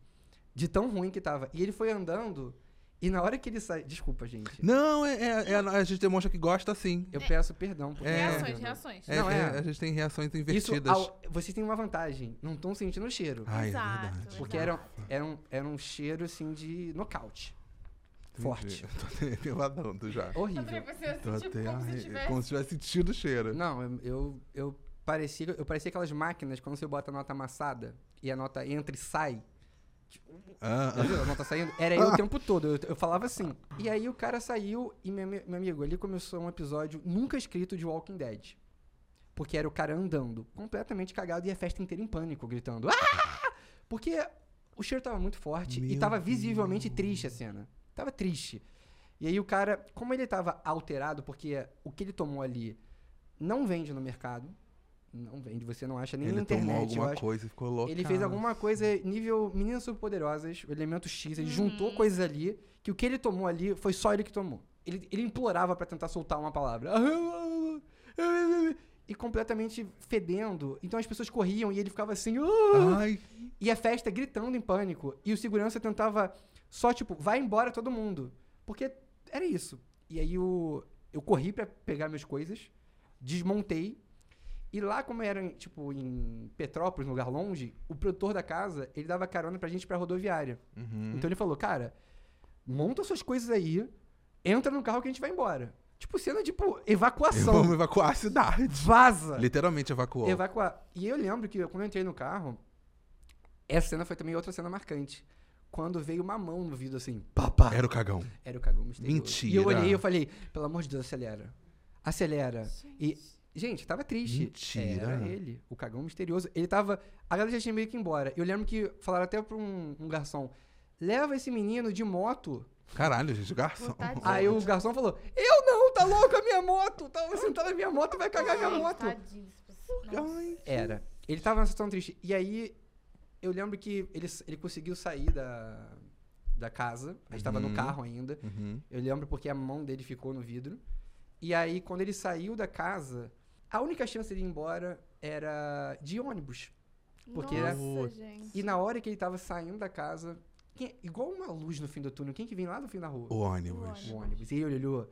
De tão ruim que tava. E ele foi andando. E na hora que ele sai. Desculpa, gente. Não, é, é- é- a gente demonstra que gosta sim. Eu peço perdão. Por É. Reações, reações. É, Não, é, é. A gente tem reações Isso, invertidas. ao- vocês têm uma vantagem. Não estão sentindo o cheiro. Ai, é verdade. Porque era, era, um, era um cheiro, assim, de nocaute. Forte. Entendi. [laughs] Tô até peladando já. Horrível. Tô até- como se tivesse... como se tivesse sentido o cheiro. Não, eu, eu, eu parecia, eu parecia aquelas máquinas quando você bota a nota amassada e a nota entra e sai. Ah, Já viu? A nota saindo. Era eu o tempo todo. Eu, eu falava assim. E aí o cara saiu e, meu, meu amigo, ali começou um episódio nunca escrito de Walking Dead. Porque era o cara andando, completamente cagado, e a festa inteira em pânico, gritando. Ah! Porque o cheiro tava muito forte e Meu tava visivelmente triste a cena. Tava triste. E aí o cara, como ele tava alterado, porque o que ele tomou ali não vende no mercado. Não vende, você não acha nem ele na internet. tomou eu alguma acho. coisa e ficou louco. Ele fez alguma coisa nível Meninas Superpoderosas, o elemento X. Ele juntou coisas ali, que o que ele tomou ali foi só ele que tomou. Ele, ele implorava pra tentar soltar uma palavra. [laughs] E completamente fedendo. Então as pessoas corriam e ele ficava assim. "Ah!" Ai, E a festa gritando em pânico. E o segurança tentava só, tipo, vai embora todo mundo. Porque era isso. E aí o, eu corri pra pegar minhas coisas, desmontei. E lá, como era, tipo, em Petrópolis, num lugar longe, o produtor da casa, ele dava carona pra gente pra rodoviária. Uhum. Então ele falou, cara, monta suas coisas aí, entra no carro que a gente vai embora. Tipo, cena, tipo, evacuação. Vamos evacuar a cidade. Vaza! Literalmente evacuou. Evacuar. E eu lembro que quando eu entrei no carro, essa cena foi também outra cena marcante. Quando veio uma mão no vidro assim, papá. Era o cagão. Era o cagão misterioso. Mentira. E eu olhei e eu falei, pelo amor de Deus, acelera. Acelera. E, gente, tava triste. Mentira. Era ele, o cagão misterioso. Ele tava. A galera já tinha meio que ir embora. Eu lembro que falaram até pra um, um garçom: leva esse menino de moto. Caralho, gente, garçom. Tadinho. Aí o garçom falou: Eu não, tá louco a minha moto. Tava sentado na minha moto vai cagar minha moto. Tadinho. Nossa. Era. Ele tava numa situação triste. E aí, eu lembro que ele, ele conseguiu sair da, da casa. A gente tava no Uhum. carro ainda. Uhum. Eu lembro porque a mão dele ficou no vidro. E aí, quando ele saiu da casa, a única chance de ir embora era de ônibus. Porque era- Nossa, gente. E na hora que ele tava saindo da casa, quem- igual uma luz no fim do túnel, quem que vem lá no fim da rua? O ônibus. O ônibus. E ele olhou.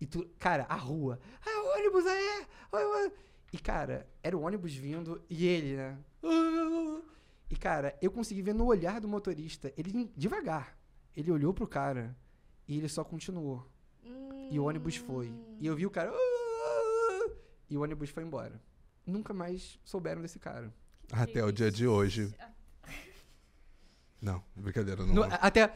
E tu, cara, a rua. Ah, o ônibus aí! é! Oi, oi. E, cara, era o ônibus vindo e ele, né? E, cara, eu consegui ver no olhar do motorista, ele devagar. Ele olhou pro cara e ele só continuou. E o ônibus foi. E eu vi o cara. E o ônibus foi embora. Nunca mais souberam desse cara. Até o dia de hoje. [laughs] Não, brincadeira, não. No- até.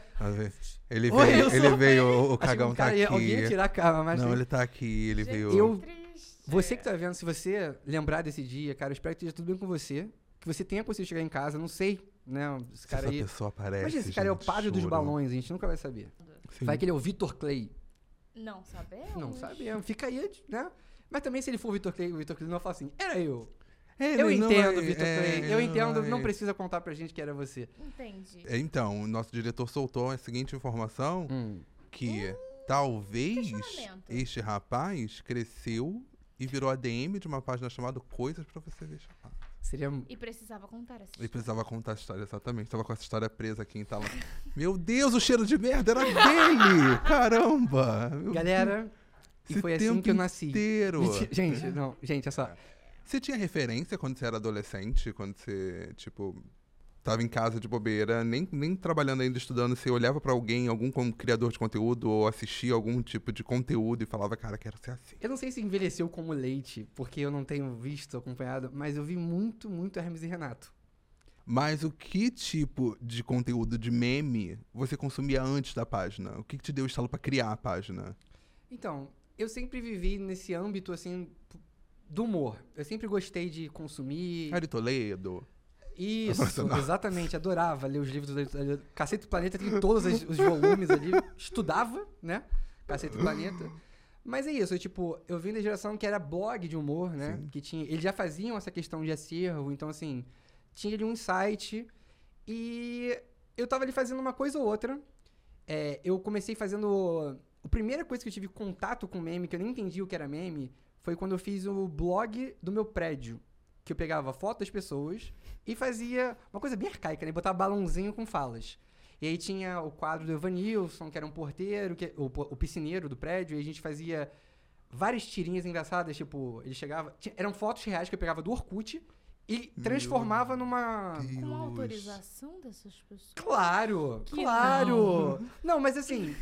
Ele Oi, veio, eu ele sou- veio, [laughs] o cagão o tá ia- Alguém ia aqui. tirar a cara, mas. Não, ele tá aqui, ele Gente, veio. Eu- triste. Você que tá vendo, se você lembrar desse dia, cara, eu espero que esteja tudo bem com você. Que você tenha conseguido chegar em casa, não sei, né? Esse Se cara essa aí. pessoa aparece. Imagina, esse cara é o padre dos balões, a gente nunca vai saber. Sim. Vai que ele é o Vitor Clay. Não sabemos. Não sabemos. Fica aí, né? Mas também se ele for o Vitor Clay, o Vitor Clay não vai falar assim, era eu. Ele eu não entendo, vai- Vitor é, Clay. Eu entendo, vai- não precisa contar pra gente que era você. Entendi. É, Então, o nosso diretor soltou a seguinte informação: Hum. que talvez questionamento. este rapaz cresceu e virou ADM de uma página chamada Coisas pra você ver. Seria. E precisava contar essa Ele precisava contar a história, exatamente. Tava com essa história presa aqui em Tala. [laughs] Meu Deus, o cheiro de merda era dele! Caramba! Galera, e foi assim que eu nasci. inteiro. Gente, não, gente, é só. Você tinha referência quando você era adolescente? Quando você, tipo, tava em casa de bobeira, nem, nem trabalhando ainda, estudando, você olhava pra alguém, algum como criador de conteúdo, ou assistia algum tipo de conteúdo e falava, cara, quero ser assim. Eu não sei se envelheceu como leite, porque eu não tenho visto, acompanhado, mas eu vi muito, muito Hermes e Renato. Mas o que tipo de conteúdo de meme você consumia antes da página? O que, que te deu estalo pra criar a página? Então, eu sempre vivi nesse âmbito, assim, do humor. Eu sempre gostei de consumir. Ari Toledo? Isso, exatamente. Adorava ler os livros do Cacete do Planeta, tem todos os volumes ali. Estudava, né? Cacete do Planeta. Mas é isso, eu, tipo, eu vim da geração que era blog de humor, né? Sim. Que tinha, eles já faziam essa questão de acervo, então assim, tinha ali um insight e eu tava ali fazendo uma coisa ou outra. É, eu comecei fazendo. A primeira coisa que eu tive contato com meme, que eu nem entendi o que era meme, foi quando eu fiz o blog do meu prédio. Que eu pegava foto das pessoas e fazia uma coisa bem arcaica, né? Botava balãozinho com falas. E aí tinha o quadro do Evanilson, que era um porteiro, que, o, po- o piscineiro do prédio, e a gente fazia várias tirinhas engraçadas, tipo, ele chegava. tinha- eram fotos reais que eu pegava do Orkut e transformava numa. Com Deus. autorização dessas pessoas. Claro, Que claro. Não. mas assim,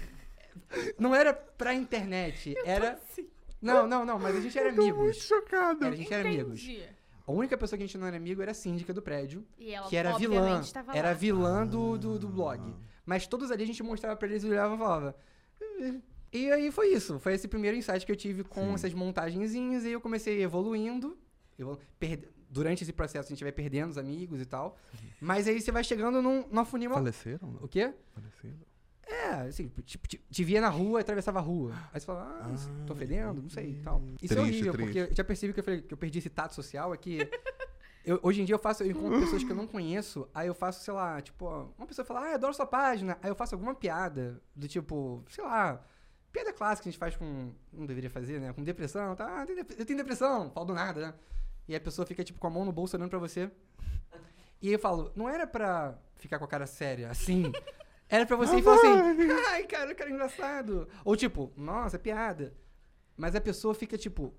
não era pra internet, era. Não, não, não, mas a gente era Tô muito amigos. chocado. Era, a gente era amigos. Entendi. A única pessoa que a gente não era amigo era a síndica do prédio, E ela, que era vilã. Era lá. vilã do, do, do blog. Mas todos ali a gente mostrava pra eles e olhava e falava. "Eh". E aí foi isso. Foi esse primeiro insight que eu tive com Sim. essas montagenzinhas. E eu comecei evoluindo. Eu perde- Durante esse processo a gente vai perdendo os amigos e tal. Mas aí você vai chegando num, numa funil. Faleceram? O quê? Faleceram? É, assim, tipo, te, te via na rua e atravessava a rua. Aí você fala, ah, Ah, tô fedendo, não sei e tal. Isso Triste, é horrível, triste. porque eu já percebi que eu, falei que eu perdi esse tato social, é que eu- hoje em dia eu faço, eu encontro pessoas que eu não conheço, aí eu faço, sei lá, tipo, ó, uma pessoa fala, ah, eu adoro sua página, aí eu faço alguma piada, do tipo, sei lá, piada clássica que a gente faz com, não deveria fazer, né, com depressão, tá, ah, eu tenho depressão, falo do nada, né, e a pessoa fica, tipo, com a mão no bolso olhando pra você, e eu falo, não era pra ficar com a cara séria, assim, Era pra você ir falar assim, ai, cara, cara, engraçado. Ou tipo, nossa, piada. Mas a pessoa fica tipo,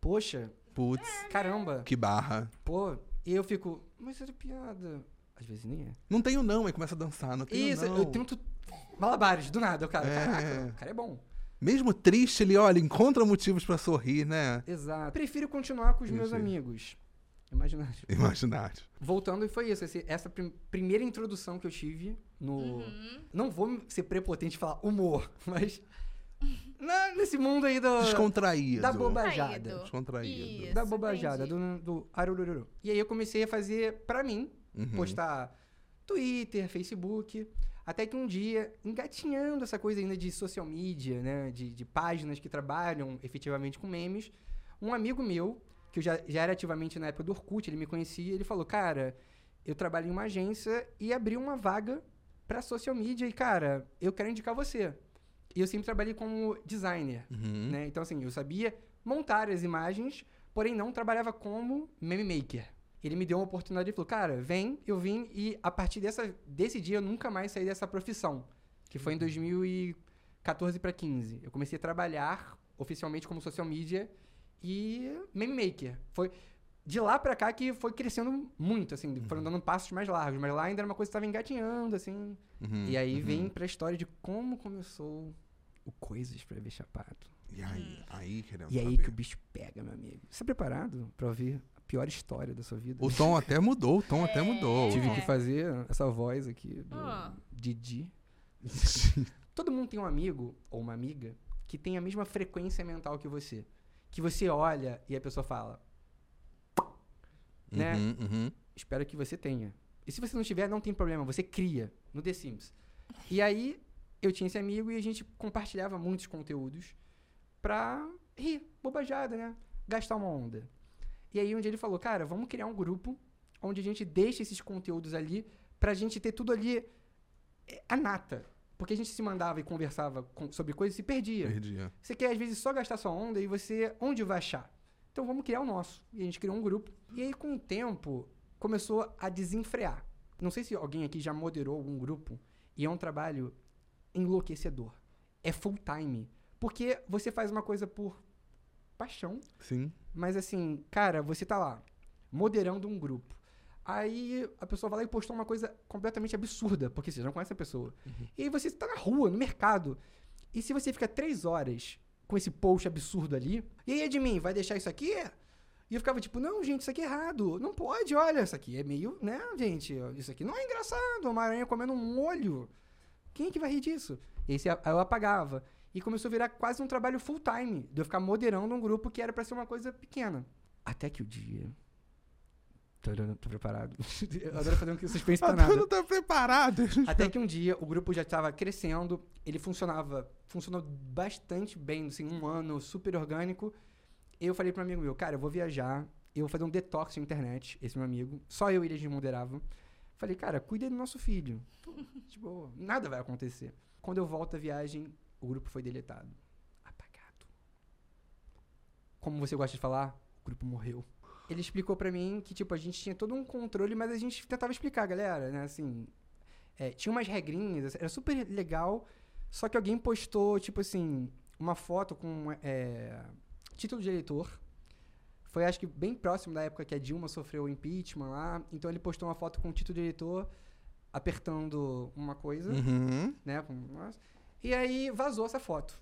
poxa, Putz, caramba, que barra. pô. E eu fico, mas era piada. Às vezes nem é. Não tenho não, aí começa a dançar. Não tenho Isso, não. eu tento malabares, do nada. O cara, É. caraca, o cara é bom. Mesmo triste, ele, olha, encontra motivos pra sorrir, né? Exato. Prefiro continuar com os meus Entendi. amigos. Imaginário. Imaginário. Voltando, e foi isso. esse- essa prim- primeira introdução que eu tive no. Uhum. Não vou ser prepotente e falar humor, [laughs] mas. na- nesse mundo aí do. Descontraído. da bobajada. Traído. Descontraído. Isso, da bobajada, entendi. do, do arurururu. E aí eu comecei a fazer pra mim, Uhum. postar Twitter, Facebook. Até que um dia, engatinhando essa coisa ainda de social media, né? De, de páginas que trabalham efetivamente com memes, um amigo meu, que eu já, já era ativamente na época do Orkut, ele me conhecia, ele falou, cara, eu trabalho em uma agência e abri uma vaga pra social media e, cara, eu quero indicar você. E eu sempre trabalhei como designer, Uhum. né? Então, assim, eu sabia montar as imagens, porém não trabalhava como meme maker. Ele me deu uma oportunidade e falou, cara, vem, eu vim, e a partir dessa, desse dia eu nunca mais saí dessa profissão, que foi em 2014 para 15. Eu comecei a trabalhar oficialmente como social media e meme maker. Foi de lá pra cá que foi crescendo muito, assim, foram dando passos mais largos, mas lá ainda era uma coisa que estava engatinhando, assim. Uhum. E aí Uhum. vem pra história de como começou o Coisas pra ver chapado. E aí, aí queremos E aí saber. que o bicho pega, meu amigo. Você tá preparado pra ouvir a pior história da sua vida? O tom até mudou, o tom até mudou. Tive É. que fazer essa voz aqui do Ah. Didi. [laughs] Todo mundo tem um amigo ou uma amiga que tem a mesma frequência mental que você. Que você olha e a pessoa fala, né? Uhum, uhum. espero que você tenha. E se você não tiver, não tem problema, você cria no The Sims. E aí, eu tinha esse amigo e a gente compartilhava muitos conteúdos pra rir, bobajada, né? Gastar uma onda. E aí, um dia ele falou, cara, vamos criar um grupo onde a gente deixa esses conteúdos ali pra gente ter tudo ali é, a nata. Porque a gente se mandava e conversava com- sobre coisas e se perdia. Perdia. Você quer, às vezes, só gastar sua onda e você. Onde vai achar? Então vamos criar o nosso. E a gente criou um grupo. E aí, com o tempo, começou a desenfrear. Não sei se alguém aqui já moderou algum grupo. E é um trabalho enlouquecedor. É full time. Porque você faz uma coisa por paixão. Sim. Mas assim, cara, você tá lá, moderando um grupo. Aí a pessoa vai lá e postou uma coisa completamente absurda, porque você já não conhece a pessoa. E aí você tá na rua, no mercado. E se você fica três horas com esse post absurdo ali, e aí, Edmin, vai deixar isso aqui? E eu ficava tipo, não, gente, isso aqui é errado. Não pode, olha, isso aqui é meio, né, gente? Isso aqui não é engraçado. Uma aranha comendo um molho. Quem é que vai rir disso? E aí eu apagava. E começou a virar quase um trabalho full time, de eu ficar moderando um grupo que era pra ser uma coisa pequena. Até que o dia. Tô preparado. Eu [laughs] adoro fazer um suspense pra nada. tu não tá preparado. Até que um dia o grupo já estava crescendo, ele funcionava, funcionou bastante bem, assim, um ano super orgânico. Eu falei para um amigo meu, cara, eu vou viajar, eu vou fazer um detox na internet, esse meu amigo, só eu e ele a gente moderava. Falei, cara, cuida do nosso filho. tipo, nada vai acontecer. Quando eu volto da viagem, o grupo foi deletado. Apagado. Como você gosta de falar, o grupo morreu. Ele explicou pra mim que, tipo, a gente tinha todo um controle, mas a gente tentava explicar, galera, né, assim, é, tinha umas regrinhas, era super legal, só que alguém postou, tipo assim, uma foto com é, título de eleitor. Foi, acho que, bem próximo da época que a Dilma sofreu o impeachment lá. Então, ele postou uma foto com o título de eleitor, apertando uma coisa, Uhum. né? Com, nossa. E aí, vazou essa foto.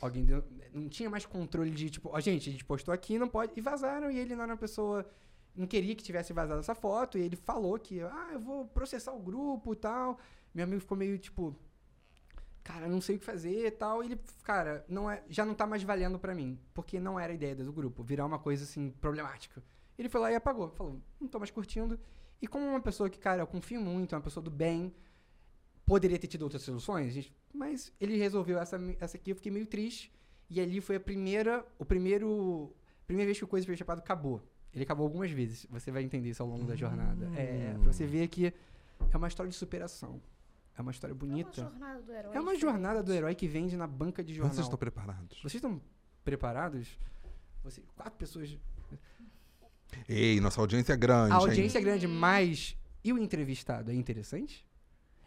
Alguém deu- não tinha mais controle de, tipo, ó, gente, a gente postou aqui, não pode. E vazaram, e ele não era uma pessoa. Não queria que tivesse vazado essa foto, e ele falou que, ah, eu vou processar o grupo e tal. Meu amigo ficou meio tipo, cara, não sei o que fazer e tal. E ele, cara, não é, já não tá mais valendo pra mim, porque não era a ideia do grupo, virar uma coisa assim, problemática. Ele foi lá e apagou, falou, não tô mais curtindo. E como uma pessoa que, cara, eu confio muito, é uma pessoa do bem, poderia ter tido outras soluções, mas ele resolveu essa, essa aqui, eu fiquei meio triste. E ali foi a primeira, o primeiro, primeira vez que o Coisa Foi Chapado acabou. Ele acabou algumas vezes, você vai entender isso ao longo da jornada. É, pra você ver que é uma história de superação. É uma história É uma bonita. jornada do herói. É uma jornada do herói que vende na banca de jornal. Vocês estão preparados? Vocês estão preparados? Você, quatro pessoas. Ei, nossa audiência é grande. A hein? audiência é grande, mas. E o entrevistado? É interessante?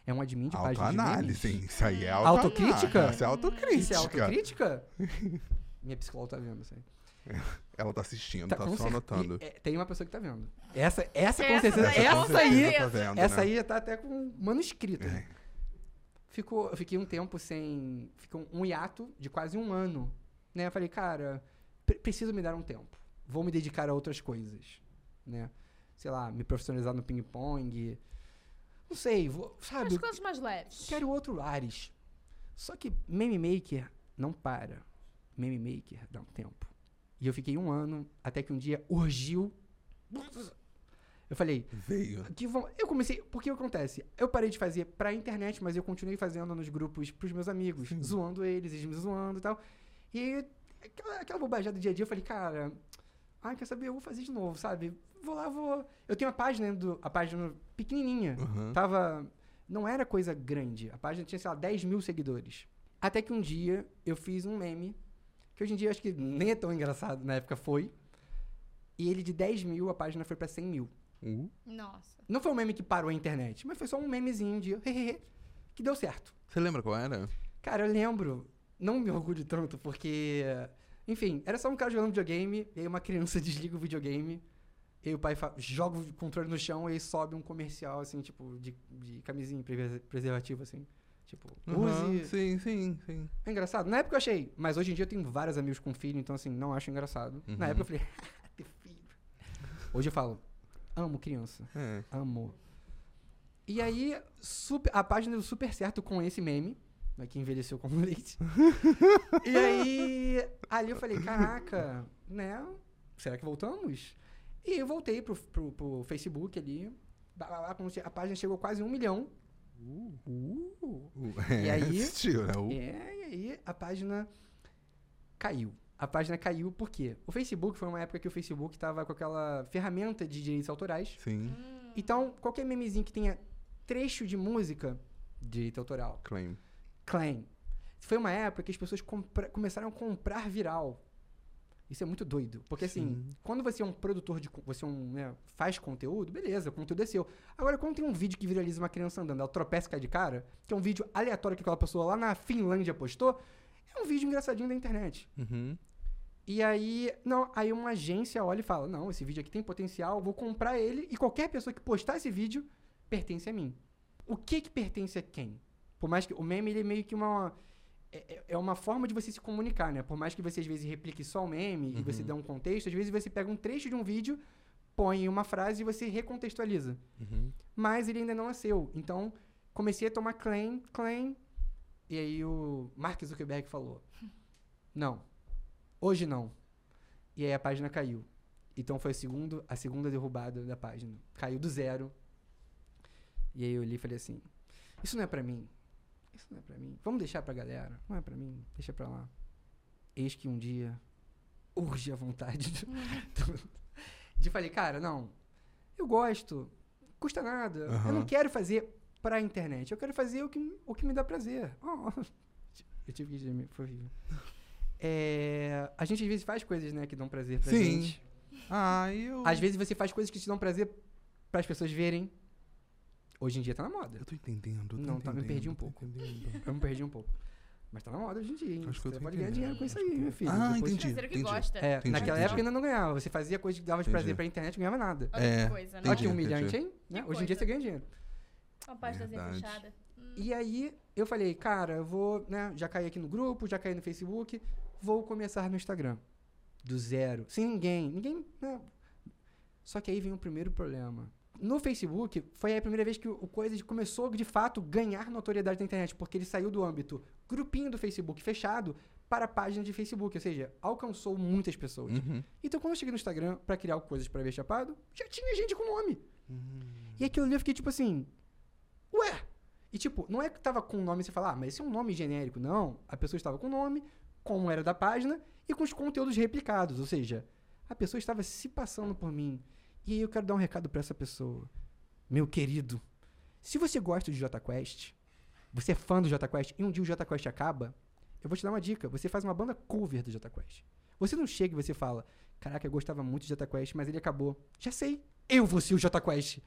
É um admin de página de Autoanálise, memes. hein? Isso aí é Autocrítica? autoanálise. Isso é autocrítica. Isso é autocrítica? [laughs] Minha psicóloga tá vendo isso aí. [laughs] Ela tá assistindo, Tá, tá, só anotando. e- é, tem uma pessoa que tá vendo. Essa, essa, com Essa certeza. daí, com essa aí, tá vendo, essa né? aí já tá até com manuscrito. É. Ficou, eu fiquei um tempo sem. Ficou um hiato de quase um ano. Né? Eu falei, cara, pre- preciso me dar um tempo. Vou me dedicar a outras coisas. Né? Sei lá, me profissionalizar no ping-pong. Não sei, vou, sabe? As coisas mais leves. Quero outro Ares. Só que Meme Maker não para. Meme Maker dá um tempo. E eu fiquei um ano, até que um dia urgiu. Eu falei, Veio. que vão... eu comecei. Porque o que acontece? Eu parei de fazer pra internet, mas eu continuei fazendo nos grupos pros meus amigos, Sim. zoando eles, eles me zoando e tal. E aquela, aquela bobajada do dia a dia, eu falei, cara, ai, quer saber? Eu vou fazer de novo, sabe? Vou lá, vou. Eu tenho a página, do, a página pequenininha. Uhum. Tava. Não era coisa grande. A página tinha, sei lá, 10 mil seguidores. Até que um dia eu fiz um meme, que hoje em dia eu acho que nem é tão engraçado, na época foi. E ele de 10 mil, a página foi pra 100 mil. Uh, Nossa. Não foi um meme que parou a internet, mas foi só um memezinho de hehehe, que deu certo. Você lembra qual era? Cara, eu lembro, não me orgulho tanto, porque. Enfim, era só um cara jogando videogame, e aí uma criança [laughs] desliga o videogame, e o pai joga o controle no chão e aí sobe um comercial, assim, tipo, de, de camisinha preservativo, assim. Tipo, Uhum, use. Sim, sim, sim. É engraçado? Na época eu achei, mas hoje em dia eu tenho vários amigos com filho, então assim, não acho engraçado. Na Uhum. época eu falei, [laughs] ter filho. Hoje eu falo, amo criança. É. Amo. E aí, super- a página deu super certo com esse meme, né, que envelheceu como [laughs] leite. e aí, ali eu falei, caraca, né? Será que voltamos? E eu voltei pro, pro, pro Facebook ali. blá, blá, blá, quando che- A página chegou quase um milhão. Uh. Uh, E aí- [laughs] Assistiu, né? Uh. É, e aí a página caiu. A página caiu por quê? O Facebook foi uma época que o Facebook tava com aquela ferramenta de direitos autorais. Sim, Hum. Então, qualquer memezinho que tenha trecho de música, direito autoral, claim. claim. Foi uma época que as pessoas começaram a comprar viral. Isso é muito doido. Porque assim, Sim. quando você é um produtor de. Você é um, né, faz conteúdo, beleza, o conteúdo é seu. Agora, quando tem um vídeo que viraliza uma criança andando, ela tropeça e cai de cara, que é um vídeo aleatório que aquela pessoa lá na Finlândia postou, é um vídeo engraçadinho da internet. Uhum. E aí, não, aí uma agência olha e fala: Não, esse vídeo aqui tem potencial, vou comprar ele e qualquer pessoa que postar esse vídeo pertence a mim. O que que pertence a quem? Por mais que o meme ele é meio que uma é, é- é uma forma de você se comunicar, né? Por mais que você às vezes replique só o meme e você Uhum. dê um contexto, às vezes você pega um trecho de um vídeo, põe uma frase e você recontextualiza. Uhum. Mas ele ainda não é seu. Então, comecei a tomar claim, claim. E aí o Mark Zuckerberg falou: Não, hoje não. E aí a página caiu. Então foi a, segundo, a segunda derrubada da página. Caiu do zero. E aí eu olhei e falei assim: Isso não é pra mim. Isso não é pra mim. Vamos deixar pra galera. Não é pra mim. Deixa pra lá. Eis que um dia urge a vontade [laughs] de, de falei, cara, não. Eu gosto. Custa nada. Eu não quero fazer pra internet. Eu quero fazer o que, o que me dá prazer. Oh. [laughs] Eu tive que gemer, foi horrível. É, a gente às vezes faz coisas, né, que dão prazer pra Sim. gente. Ah, eu. Às vezes você faz coisas que te dão prazer para as pessoas verem. Hoje em dia tá na moda. Eu tô entendendo. tô Não, tá, me entendendo, perdi um pouco. entendendo. [laughs] Eu me perdi um pouco. Mas tá na moda hoje em dia, hein? Acho que eu Você tô pode ganhar entendendo. dinheiro com isso aí, que eu- meu filho. Ah, Depois- entendi. Que entendi. gosta. É, Entendi, naquela entendi. época ainda não ganhava. Você fazia coisa que dava de prazer pra internet e não ganhava nada. Olha É, que coisa, né? Olha que humilhante, hein? Né? Que Hoje em dia coisa. você ganha dinheiro. Uma páginazinha Verdade. fechada. Hum. E aí eu falei, cara, eu vou, né? Já caí aqui no grupo, já caí no Facebook, vou começar no Instagram. Do zero. Sem ninguém. Ninguém. Né? Só que aí vem o primeiro problema. No Facebook, foi a primeira vez que o o Coisa começou, de fato, ganhar notoriedade na internet, porque ele saiu do âmbito grupinho do Facebook fechado para a página de Facebook, ou seja, alcançou muitas pessoas. Uhum. Então, quando eu cheguei no Instagram pra criar o Coisas para Ver Chapado, já tinha gente com nome. Uhum. E aquilo ali eu fiquei tipo assim, ué? E tipo, não é que tava com o nome e você fala, ah, mas esse é um nome genérico. Não, a pessoa estava com o nome, como era da página, e com os conteúdos replicados. Ou seja, a pessoa estava se passando por mim. E aí eu quero dar um recado pra essa pessoa. Meu querido, se você gosta de Jota Quest, você é fã do Jota Quest, e um dia o Jota Quest acaba, eu vou te dar uma dica. Você faz uma banda cover do Jota Quest. Você não chega e você fala, caraca, eu gostava muito de Jota Quest, mas ele acabou. Já sei, eu vou ser o Jota Quest.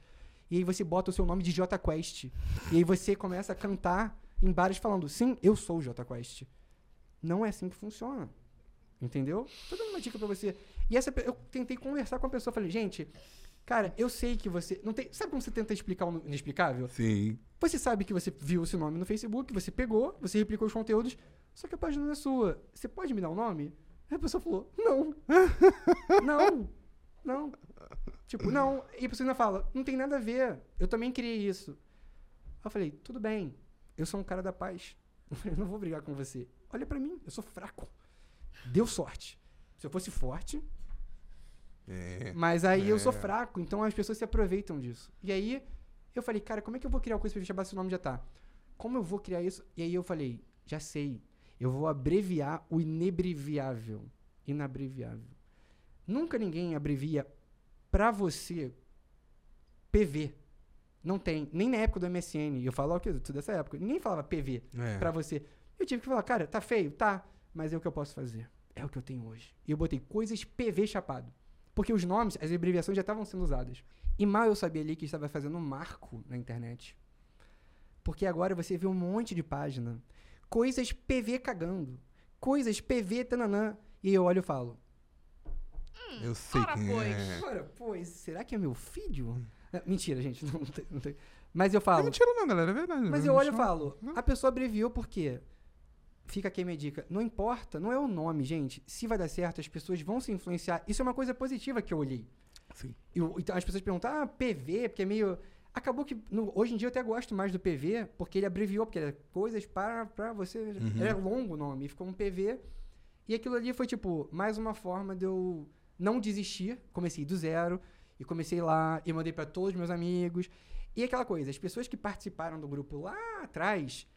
E aí você bota o seu nome de Jota Quest. E aí você começa a cantar em bares falando, sim, eu sou o Jota Quest. Não é assim que funciona. Entendeu? Tô dando uma dica pra você. E essa, eu tentei conversar com a pessoa. Falei, gente, cara, eu sei que você. Não tem, sabe como você tenta explicar o inexplicável? Sim. Você sabe que você viu o seu nome no Facebook, você pegou, você replicou os conteúdos, só que a página não é sua. Você pode me dar o nome? Aí a pessoa falou, não. [laughs] não. Não. Tipo, não. E a pessoa ainda fala, não tem nada a ver. Eu também criei isso. Aí eu falei, tudo bem. Eu sou um cara da paz. [laughs] Eu não vou brigar com você. Olha pra mim, eu sou fraco. Deu sorte. Se eu fosse forte, É. mas aí eu sou É. fraco, então as pessoas se aproveitam disso. E aí eu falei, cara, como é que eu vou criar uma coisa pra gente chamar se o nome já tá? Como eu vou criar isso? E aí eu falei, já sei. Eu vou abreviar o inabreviável. Inabreviável. Nunca ninguém abrevia pra você PV. Não tem. Nem na época do MSN. Eu falo o que? Tudo dessa época. Ninguém falava PV É. pra você. Eu tive que falar, cara, tá feio? Tá. Mas é o que eu posso fazer. É o que eu tenho hoje. E eu botei coisas PV chapado. Porque os nomes, as abreviações já estavam sendo usadas. E mal eu sabia ali que estava fazendo um marco na internet. Porque agora você vê um monte de página. Coisas PV cagando. Coisas PV tananã. E eu olho e falo, Eu sei ora, quem pois. é. Ora, pois, será que é meu filho? É, Mentira, gente. Não tem, não tem. Mas eu Não é falo. mentira não, galera, é verdade. Mas Não eu olho e não- falo, a pessoa abreviou por quê? Fica aqui a minha dica. Não importa, não é o nome, gente. Se vai dar certo, as pessoas vão se influenciar. Isso é uma coisa positiva que eu olhei. Sim. Eu- então as pessoas perguntam, ah, PV, porque é meio. Acabou que. no- hoje em dia eu até gosto mais do PV, porque ele abreviou, porque era coisas para, para você. Uhum. Era longo o nome, ficou um PV. E aquilo ali foi, tipo, mais uma forma de eu não desistir. Comecei do zero, e comecei lá, e mandei para todos os meus amigos. E aquela coisa, as pessoas que participaram do grupo lá atrás,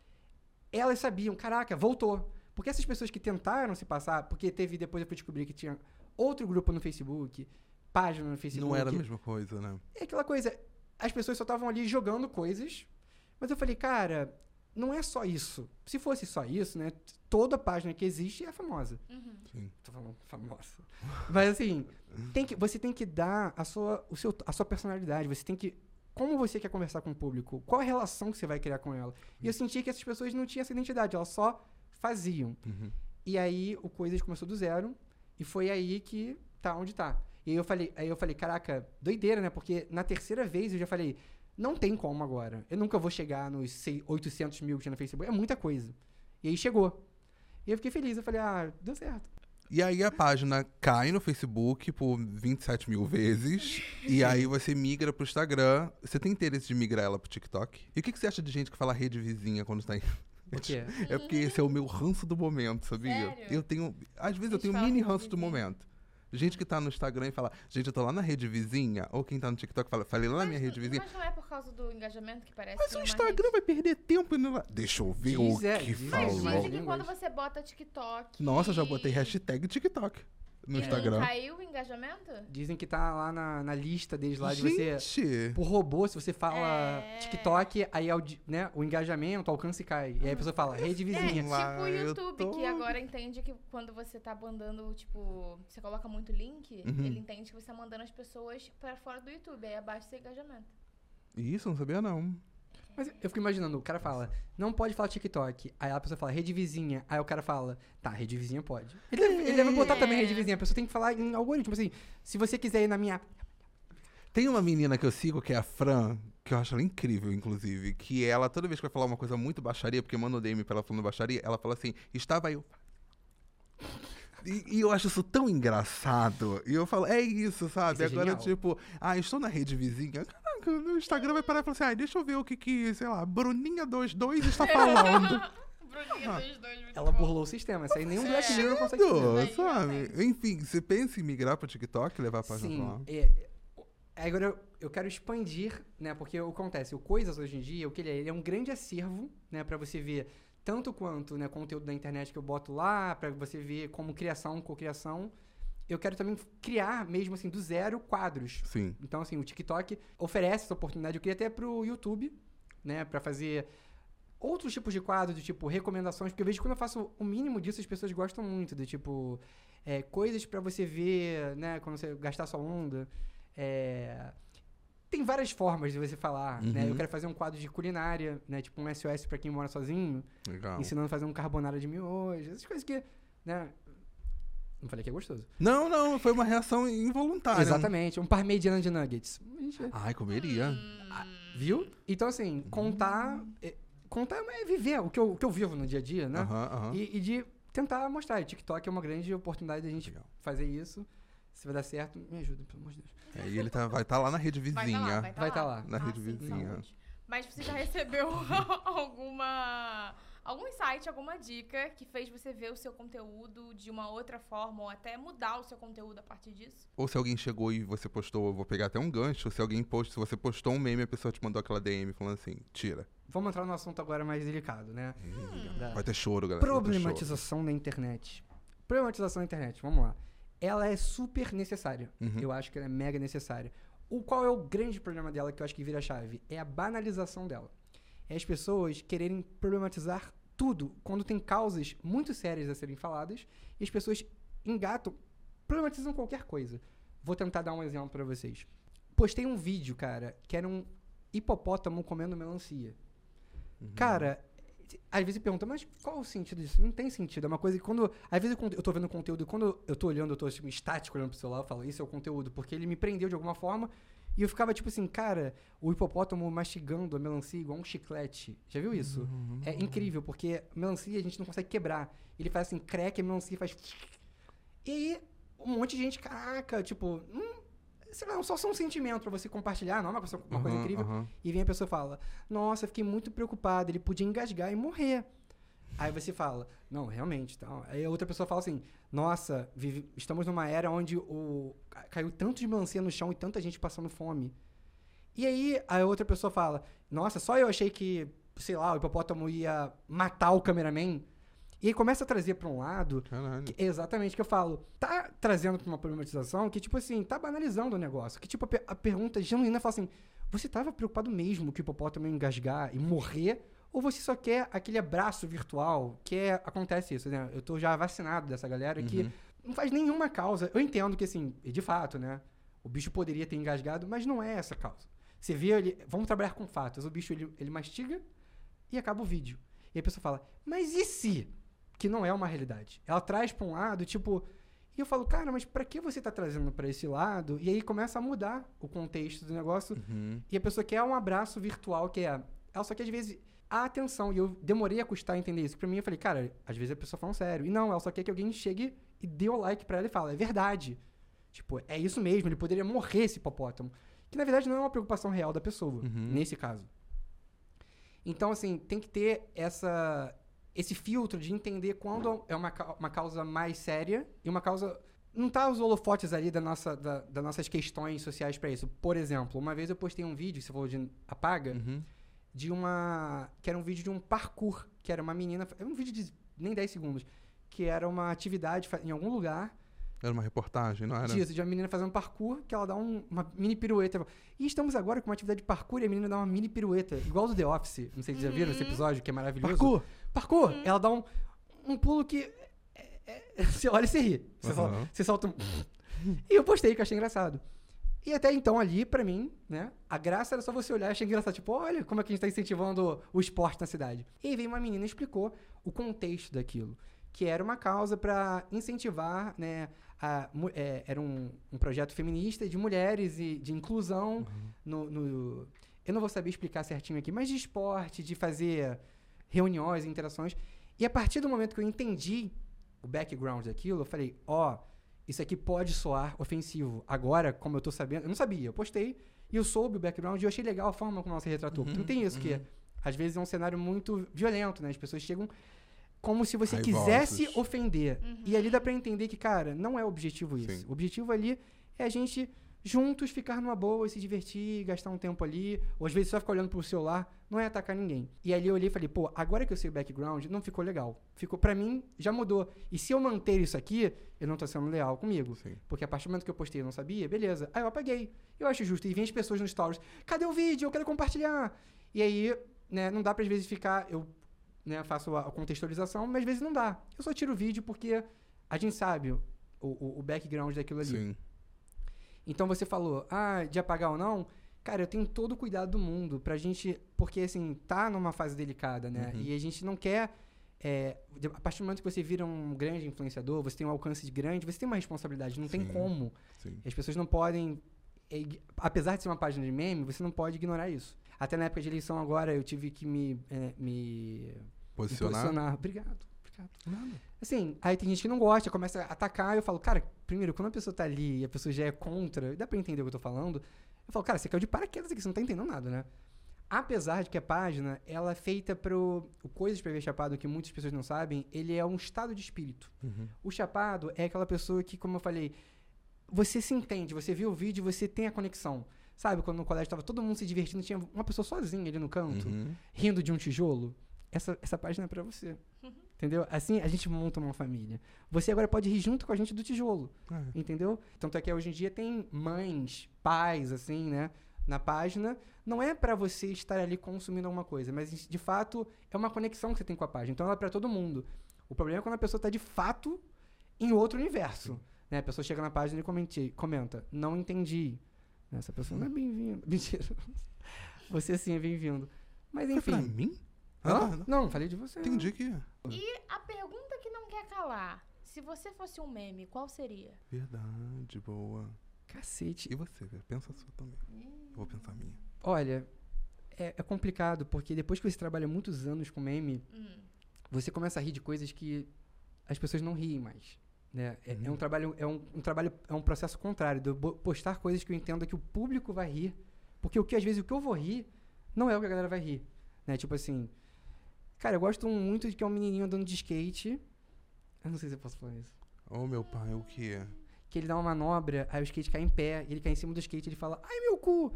elas sabiam, caraca, voltou. Porque essas pessoas que tentaram se passar, porque teve, depois eu fui descobrir que tinha outro grupo no Facebook, página no Facebook. Não era a mesma coisa, né? É aquela coisa, as pessoas só estavam ali jogando coisas, mas eu falei, cara, não é só isso. Se fosse só isso, né? Toda página que existe é famosa. Uhum. Sim. Tô falando famosa. Mas assim, tem que, você tem que dar a sua, o seu, a sua personalidade. Você tem que. Como você quer conversar com o público? Qual a relação que você vai criar com ela? E eu senti que essas pessoas não tinham essa identidade, elas só faziam. Uhum. E aí o Coisas começou do zero. E foi aí que tá onde tá. E aí eu falei, aí eu falei, caraca, doideira, né? Porque na terceira vez eu já falei, não tem como agora. Eu nunca vou chegar nos sei, 800 mil que tinha no Facebook. É muita coisa. E aí chegou. E eu fiquei feliz. Eu falei, ah, deu certo. E aí a página cai no Facebook por 27 mil vezes. e aí você migra pro Instagram. Você tem interesse de migrar ela pro TikTok? E o que, que você acha de gente que fala rede vizinha quando tá em. Quê? [laughs] É porque esse é o meu ranço do momento, sabia? Sério? Eu tenho. Às vezes eu Eles tenho mini ranço do momento. Gente que tá no Instagram e fala, gente, eu tô lá na rede vizinha. Ou quem tá no TikTok fala, falei lá na minha Mas- rede vizinha. Mas não é por causa do engajamento que parece Mas que o uma Instagram rede- vai perder tempo indo lá. Deixa eu ver Diz, o é, que diz, Mas falou. Falou. dizem que quando você bota TikTok... Nossa, já botei hashtag TikTok no e Instagram. caiu o engajamento? Dizem que tá lá na, na lista deles lá de você. Gente! Por robô, se você fala É. TikTok, aí audi- né, o engajamento, o alcance cai. E aí a pessoa fala, rede É, vizinha. lá, tipo o YouTube, tô- que agora entende que quando você tá mandando, tipo, você coloca muito link, Uhum. ele entende que você tá mandando as pessoas pra fora do YouTube, aí abaixa o seu engajamento. Isso, não sabia não. Mas eu fico imaginando, o cara fala, não pode falar TikTok. Aí a pessoa fala, rede vizinha. Aí o cara fala, tá, rede vizinha pode. Ele deve, ele deve botar também É. rede vizinha. A pessoa tem que falar em algoritmo. Assim, se você quiser ir na minha. Tem uma menina que eu sigo, que é a Fran, que eu acho ela incrível, inclusive, que ela, toda vez que vai falar uma coisa muito baixaria, porque manda o DM pra ela falando baixaria, ela fala assim, estava eu. E, e eu acho isso tão engraçado. E eu falo, é isso, sabe? Isso é Agora, genial. tipo, ah, estou na rede vizinha. Caraca, no Instagram vai parar e falar assim, ah, deixa eu ver o que que, sei lá, Bruninha22 está falando. [laughs] Bruninha dois, muito Ela bom. burlou o sistema. Isso aí nem um É. Black Mirror consegue fazer. Sabe? Enfim, você pensa em migrar pro TikTok, levar a página pra lá? Sim. É, é, agora eu, eu quero expandir, né? Porque o que acontece, o Coisas hoje em dia, o que ele é? Ele é um grande acervo, né? Pra você ver tanto quanto né, conteúdo da internet que eu boto lá, pra você ver como criação, cocriação. Eu quero também criar, mesmo assim, do zero, quadros. Sim. Então, assim, o TikTok oferece essa oportunidade. Eu queria até pro YouTube, né? Pra fazer outros tipos de quadros, do tipo recomendações, porque eu vejo que quando eu faço o mínimo disso, as pessoas gostam muito, do tipo é, coisas pra você ver, né? Quando você gastar sua onda. É, tem várias formas de você falar, né? Uhum. Eu quero fazer um quadro de culinária, né? Tipo um SOS pra quem mora sozinho, Legal. ensinando a fazer um carbonara de miojo, essas coisas que, né? Não falei que é gostoso. Não, não, foi uma reação involuntária. Exatamente, um parmegiana de nuggets. Ai, comeria. Viu? Então, assim, contar. é- contar é viver o que, eu, o que eu vivo no dia a dia, né? E, e de tentar mostrar. O TikTok é uma grande oportunidade da gente Legal. fazer isso. Se vai dar certo, me ajuda, pelo amor de Deus. É, e ele tá, vai estar lá na rede Vai tá vizinha. lá, vai tá Vai lá. tá lá. Na Ah, rede sim, vizinha. saúde. Mas você já recebeu [laughs] alguma algum insight, alguma dica que fez você ver o seu conteúdo de uma outra forma ou até mudar o seu conteúdo a partir disso? Ou se alguém chegou e você postou, eu vou pegar até um gancho, se alguém posta, se você postou um meme, a pessoa te mandou aquela DM falando assim, tira. Vamos entrar no assunto agora mais delicado, né? Da Vai ter choro, galera. ter choro. problematização da internet. Problematização da internet, vamos lá. Ela é super necessária. Uhum. Eu acho que ela é mega necessária. O qual é o grande problema dela que eu acho que vira a chave? É a banalização dela. É as pessoas quererem problematizar tudo quando tem causas muito sérias a serem faladas e as pessoas engatam, problematizam qualquer coisa. Vou tentar dar um exemplo pra vocês. Postei um vídeo, cara, que era um hipopótamo comendo melancia. Uhum. Cara, às vezes pergunta, mas qual o sentido disso? Não tem sentido. É uma coisa que quando. Às vezes eu tô vendo conteúdo e quando eu tô olhando, eu tô tipo, estático olhando pro celular, eu falo, isso é o conteúdo, porque ele me prendeu de alguma forma. E eu ficava tipo assim, cara, o hipopótamo mastigando a melancia igual um chiclete. Já viu isso? Uhum. É incrível, porque melancia a gente não consegue quebrar. Ele faz assim, crack, a melancia faz. E aí, um monte de gente, caraca, tipo, hum, sei lá, só só um sentimento pra você compartilhar, não é uma coisa, uma coisa Aham, incrível. aham. E vem a pessoa e fala: Nossa, fiquei muito preocupado, ele podia engasgar e morrer. Aí você fala: Não, realmente. Tal. Aí a outra pessoa fala assim: Nossa, vive- estamos numa era onde o, ca- caiu tanto de melancia no chão e tanta gente passando fome. E aí a outra pessoa fala: Nossa, só eu achei que, sei lá, o hipopótamo ia matar o cameraman. E aí começa a trazer pra um lado que- exatamente o que eu falo. Tá trazendo pra uma problematização que, tipo assim, tá banalizando o negócio. Que, tipo, a, a pergunta genuína fala assim: você tava preocupado mesmo que o hipopótamo ia engasgar e morrer? Ou você só quer aquele abraço virtual? Que é, acontece isso, né? Eu tô já vacinado dessa galera que Uhum. não faz nenhuma causa. Eu entendo que, assim, de fato, né? O bicho poderia ter engasgado, mas não é essa a causa. Você vê ele. Vamos trabalhar com fatos. O bicho ele, ele mastiga e acaba o vídeo. E a pessoa fala, mas e se? Que não é uma realidade. Ela traz pra um lado, tipo. E eu falo, cara, mas pra que você tá trazendo pra esse lado? E aí começa a mudar o contexto do negócio. Uhum. E a pessoa quer um abraço virtual, que é. Ela só quer, às vezes, a atenção. E eu demorei a custar a entender isso. Pra mim, eu falei, cara, às vezes a pessoa fala sério. E não, ela só quer que alguém chegue e dê o like pra ela e fala, é verdade. Tipo, é isso mesmo, ele poderia morrer esse hipopótamo. Que na verdade não é uma preocupação real da pessoa, Uhum. nesse caso. Então, assim, tem que ter essa, esse filtro de entender quando é uma, uma causa mais séria e uma causa. Não tá os holofotes ali da nossa, da, das nossas questões sociais pra isso. Por exemplo, uma vez eu postei um vídeo, você falou de apaga, Uhum. De uma. que era um vídeo de um parkour, que era uma menina. Era um vídeo de nem 10 segundos. Que era uma atividade em algum lugar Era uma reportagem, não era? disso, de uma menina fazendo parkour, que ela dá um- uma mini pirueta. E estamos agora com uma atividade de parkour e a menina dá uma mini pirueta, igual do The Office. Não sei se vocês já viram esse episódio, que é maravilhoso. Parkour! Parkour! Ela dá um, um pulo que. é- é- [laughs] você olha e você ri. Você, sol- Aham. você solta um. [laughs] e eu postei, que eu achei engraçado. E até então, ali, pra mim, né? A graça era só você olhar e achar engraçado. Tipo, olha como é que a gente tá incentivando o esporte na cidade. E aí veio uma menina e explicou o contexto daquilo. Que era uma causa pra incentivar, né? A, é, era um, um projeto feminista de mulheres e de inclusão no, no- Eu não vou saber explicar certinho aqui, mas de esporte, de fazer reuniões, interações. E a partir do momento que eu entendi o background daquilo, eu falei, ó, isso aqui pode soar ofensivo. Agora, como eu tô sabendo, eu não sabia, eu postei e eu soube o background e eu achei legal a forma como ela se retratou. Porque não tem isso, que às vezes é um cenário muito violento, né? As pessoas chegam como se você Raivosos. quisesse ofender. E ali dá pra entender que, cara, não é o objetivo isso. Sim. O objetivo ali é a gente juntos ficar numa boa e se divertir, gastar um tempo ali, ou às vezes só ficar olhando pro celular, não é atacar ninguém. E ali eu olhei e falei, pô, agora que eu sei o background, não ficou legal. Ficou para mim, já mudou. E se eu manter isso aqui, eu não tô sendo leal comigo. Sim. Porque a partir do momento que eu postei eu não sabia, beleza. Aí eu apaguei. Eu acho justo. E vem as pessoas nos stories, cadê o vídeo? Eu quero compartilhar. E aí, né, não dá pra às vezes ficar, eu né, faço a a contextualização, mas às vezes não dá. Eu só tiro o vídeo porque a gente sabe o, o, o background daquilo ali. Sim. Então você falou, ah, de apagar ou não, Cara, eu tenho todo o cuidado do mundo pra gente. Porque, assim, tá numa fase delicada, né? Uhum. E a gente não quer. é, a partir do momento que você vira um grande influenciador, você tem um alcance de grande, você tem uma responsabilidade, não tem Sim. como. Sim. As pessoas não podem. é, Apesar de ser uma página de meme, você não pode ignorar isso. Até na época de eleição agora, eu tive que me. é, me me Posicionar? posicionar. Obrigado, Nada. Assim, aí tem gente que não gosta, começa a atacar, eu falo, cara, primeiro, quando a pessoa tá ali e a pessoa já é contra, dá pra entender o que eu tô falando, eu falo, cara, você caiu de paraquedas aqui, você não tá entendendo nada, né? Apesar de que a página, ela é feita pro... O Coisas pra Ver Chapado, que muitas pessoas não sabem, ele é um estado de espírito. Uhum. O chapado é aquela pessoa que, como eu falei, você se entende, você vê o vídeo, você tem a conexão. Sabe, quando no colégio tava todo mundo se divertindo, tinha uma pessoa sozinha ali no canto, Uhum. rindo de um tijolo? Essa, essa página é pra você. [laughs] Entendeu? Assim a gente monta uma família. Você agora pode rir junto com a gente do tijolo. É. Entendeu? Tanto é que hoje em dia tem mães, pais, assim, né? Na página. Não é pra você estar ali consumindo alguma coisa, mas de fato é uma conexão que você tem com a página. Então ela é pra todo mundo. O problema é quando a pessoa tá de fato em outro universo. Né? A pessoa chega na página e comente- comenta: Não entendi. Essa pessoa não é bem-vinda. [laughs] Mentira. Você sim é bem-vindo. Mas Foi pra enfim. mim? Hã? Não. Não, falei de você. Entendi que. E a pergunta que não quer calar. Se você fosse um meme, qual seria? Verdade, boa. Cacete. E você? Pensa a sua também. Eu vou pensar a minha. Olha, é, é complicado, porque depois que você trabalha muitos anos com meme, Hum. você começa a rir de coisas que as pessoas não riem mais. Né? É, é um Uhum. trabalho, é um, um trabalho, é um processo contrário, de eu postar coisas que eu entendo que o público vai rir. Porque o que às vezes o que eu vou rir não é o que a galera vai rir. Né? Tipo assim. Cara, eu gosto muito de que é um menininho andando de skate. Eu não sei se eu posso falar isso. Ô, meu pai, o quê? Que ele dá uma manobra, aí o skate cai em pé, ele cai em cima do skate e ele fala, ai meu cu!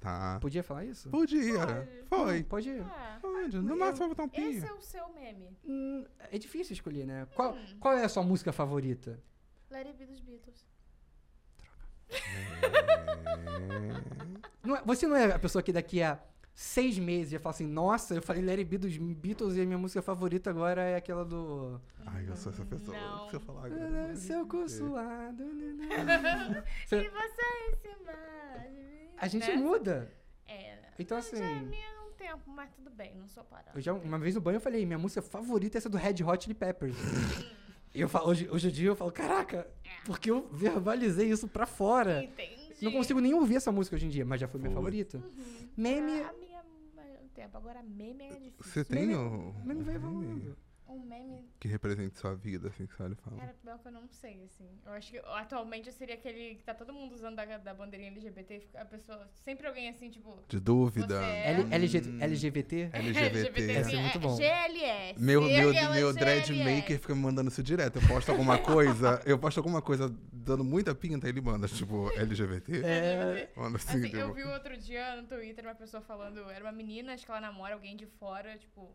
Tá. Podia falar isso? Podia. Pode. Foi. Não, pode ir. É. Pode. No máximo vai botar um pi. Esse é o seu meme. Hum, é difícil escolher, né? Qual, Hum. qual é a sua música favorita? Let It Be dos Beatles. Não é- você não é a pessoa que daqui a seis meses ia falar assim, nossa, eu falei It Be dos Beatles e a minha música favorita agora é aquela do... Ai, eu sou essa pessoa. Não. Se eu falar agora. Seu cu suado... [laughs] E Você- você em cima de mim. A gente Né? muda. É. Então, Já é assim... minha há um tempo, mas tudo bem, não sou parada. Eu já, uma vez no banho eu falei, minha música favorita é essa do Red Hot Chili Peppers. E eu falo, hoje, hoje em dia eu falo, caraca, porque eu verbalizei isso pra fora. Entendi. Não consigo nem ouvir essa música hoje em dia, mas já foi minha Foi. favorita. Uhum. Meme. A minha há um tempo. Agora, meme é difícil. Você tem Meme- o. Meme vai evoluindo. Um meme, que represente sua vida, assim, que você olha e fala. cara, pior que eu não sei, assim. Eu acho que atualmente eu seria aquele que tá todo mundo usando da, da bandeirinha LGBT. A pessoa, sempre alguém assim, tipo... De dúvida. É- L- LG LGBT? LGBT. Essa é muito bom. GLS. Meu, meu, meu GLS. dreadmaker fica me mandando isso direto. Eu posto alguma coisa, eu posto alguma coisa dando muita pinta, ele manda, tipo, LGBT. É, Manda assim, Assim, tipo. eu vi outro dia no Twitter uma pessoa falando, era uma menina, acho que ela namora alguém de fora, tipo,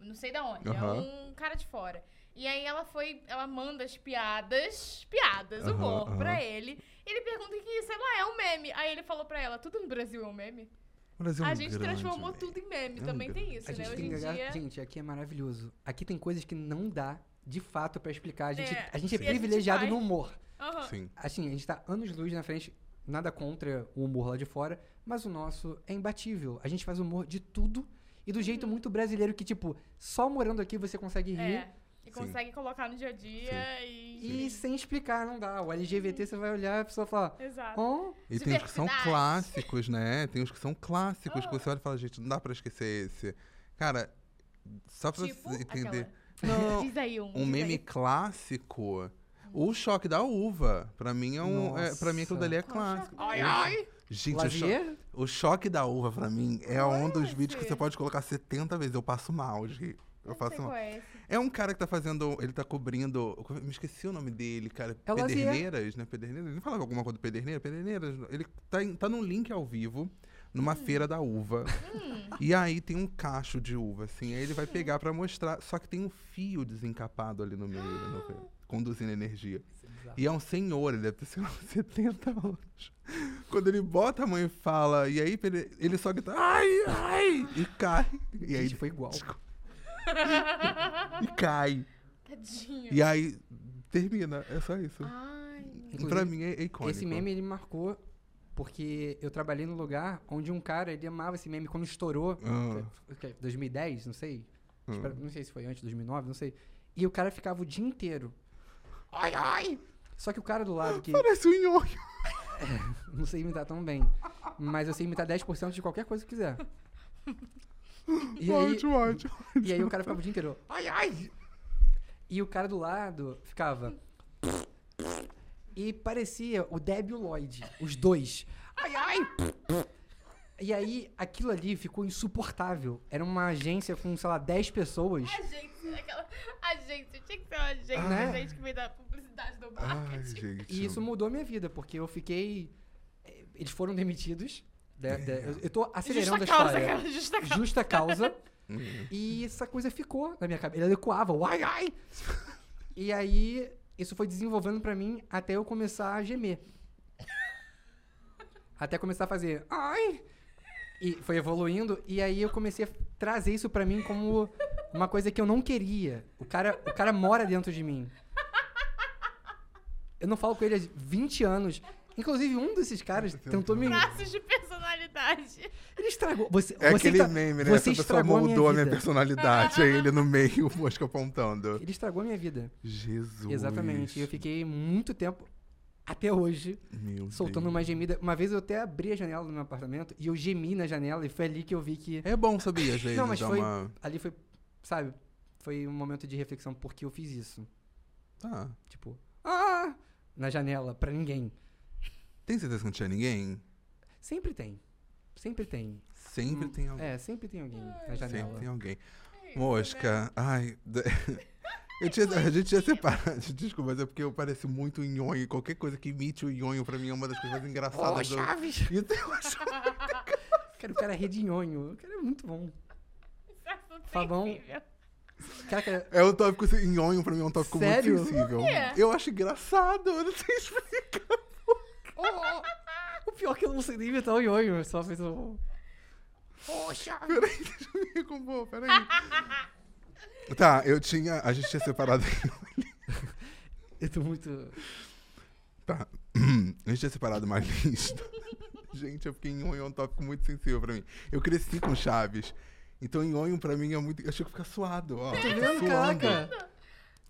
não sei da onde, Aham. é um cara de fora. E aí ela foi, ela manda as piadas, piadas, Aham, humor aham. pra ele. Ele pergunta que, sei lá, é um meme. Aí ele falou pra ela, tudo no Brasil é um meme? O Brasil é um a gente transformou velho. tudo em meme, É um também tem isso, a né? gente Hoje tem em dia... Gente, aqui é maravilhoso. Aqui tem coisas que não dá, de fato, pra explicar. A gente É, a gente é gente privilegiado faz. no humor. Aham. Sim. Assim, a gente tá anos-luz na frente, nada contra o humor lá de fora, mas o nosso é imbatível. A gente faz humor de tudo e do jeito muito brasileiro que, tipo, só morando aqui você consegue rir. Uhum. É, e Sim. consegue colocar no dia a dia e... E sem explicar, não dá. O LGBT você vai olhar e a pessoa fala, Exato. oh, E tem uns que são clássicos, né? Tem uns que são clássicos, que Ah. você olha e fala, gente, não dá pra esquecer esse. Cara, só pra Tipo, você entender. aquela- Não, [laughs] Diz aí um. um meme aí. clássico. O choque da uva. Pra mim é um. É, pra mim aquilo dali é clássico. Ai, Eu- ai. Gente, o, cho o choque da uva, pra mim, é um dos esse? vídeos que você pode colocar 70 vezes. Eu passo mal de. Eu faço qual é. É um cara que tá fazendo. Ele tá cobrindo. Me esqueci o nome dele, cara. É. Pederneiras, né? Pederneiras. Ele falava alguma coisa do Pederneiras? Pederneiras. Ele tá, em- tá num link ao vivo, numa feira da uva. E aí tem um cacho de uva, assim. Aí ele vai pegar pra mostrar. Só que tem um fio desencapado ali no meio, no- [gasps] conduzindo energia. E é um senhor, ele deve ter, sei lá, 70 anos. Quando ele bota a mão e fala, e aí ele, ele só grita, ai, ai, e cai. E aí Gente, foi igual. e cai. Tadinho. E aí termina. É só isso. Ai. Inclusive, pra mim é, é icônico. Esse meme, ele marcou porque eu trabalhei num lugar onde um cara, ele amava esse meme quando estourou. Ah. o quê? 2010, não sei. Ah. Espero- Não sei se foi antes de 2009, não sei. E o cara ficava o dia inteiro. Ai, ai! Só que o cara do lado que. Parece um nhonho. Não sei imitar tão bem. Mas eu sei imitar 10% de qualquer coisa que quiser. E aí, Ótimo, ótimo. e aí o cara ficava o dia inteiro. Ai, ai! E o cara do lado ficava. E parecia o Deb e o Lloyd, os dois. Ai, ai! E aí, aquilo ali ficou insuportável. Era uma agência com, sei lá, 10 pessoas. A gente, aquela. A gente, tinha que ser uma gente, Né? a gente que vem da publicidade do Ai, marketing. gente. E isso mudou a minha vida, porque eu fiquei. eh, Eles foram demitidos. né, né, eu- eu tô acelerando Justa a causa, história. cara, justa causa. Justa causa. [laughs] Hum. E essa coisa ficou na minha cabeça. Ela ecoava, ai, ai. E aí, isso foi desenvolvendo pra mim até eu começar a gemer. Até começar a fazer, ai. E foi evoluindo, e aí eu comecei a trazer isso pra mim como uma coisa que eu não queria. O cara, o cara mora dentro de mim. Eu não falo com ele há 20 anos. Inclusive, um desses caras tentou me. Traços de personalidade. Ele estragou. Você, É você aquele tá- meme, né? Você Essa pessoa a minha moldou a minha vida. personalidade. Aí ele no meio, [laughs] o mosca apontando. Ele estragou a minha vida. Jesus. Exatamente. E eu fiquei muito tempo, até hoje, Meu soltando Deus. uma gemida. Uma vez eu até abri a janela do meu apartamento e eu gemi na janela e foi ali que eu vi que. É bom, sabia, às [laughs] vezes, Não, mas foi- uma... Ali foi, sabe? Foi um momento de reflexão porque eu fiz isso. Tá. Tipo, ah! Na janela, pra ninguém. Tem certeza que não tinha ninguém? Sempre tem. Sempre tem. Sempre tem alguém. É, sempre tem alguém na Sempre janela. tem alguém. Mosca, ai. [laughs] tinha, a gente tinha separado. [laughs] Desculpa, mas é porque eu pareço muito nhonho. Qualquer coisa que imite o nhonho pra mim é uma das coisas mais engraçadas do. Chaves! Eu acho. Cara, o cara é redinhonho. O cara é muito bom. Fabão. Cara, É um tópico assim, nhonho pra mim é um tópico Sério? muito sensível. quê? Eu acho engraçado, eu não sei explicar. o pior é que eu não sei nem imitar o ionho. eu Só fiz um... Poxa! Peraí, deixa eu me recompor, peraí. Tá, eu tinha. A gente tinha separado. [laughs] Eu tô muito... Tá. [clears throat] A gente tinha separado uma lista. Gente, eu fiquei em nhonho é um tópico muito sensível pra mim. Eu cresci com Chaves. Então, nhonho pra mim é muito. Eu chego a ficar suado, ó. Tá Eu tô vendo, suando. caraca?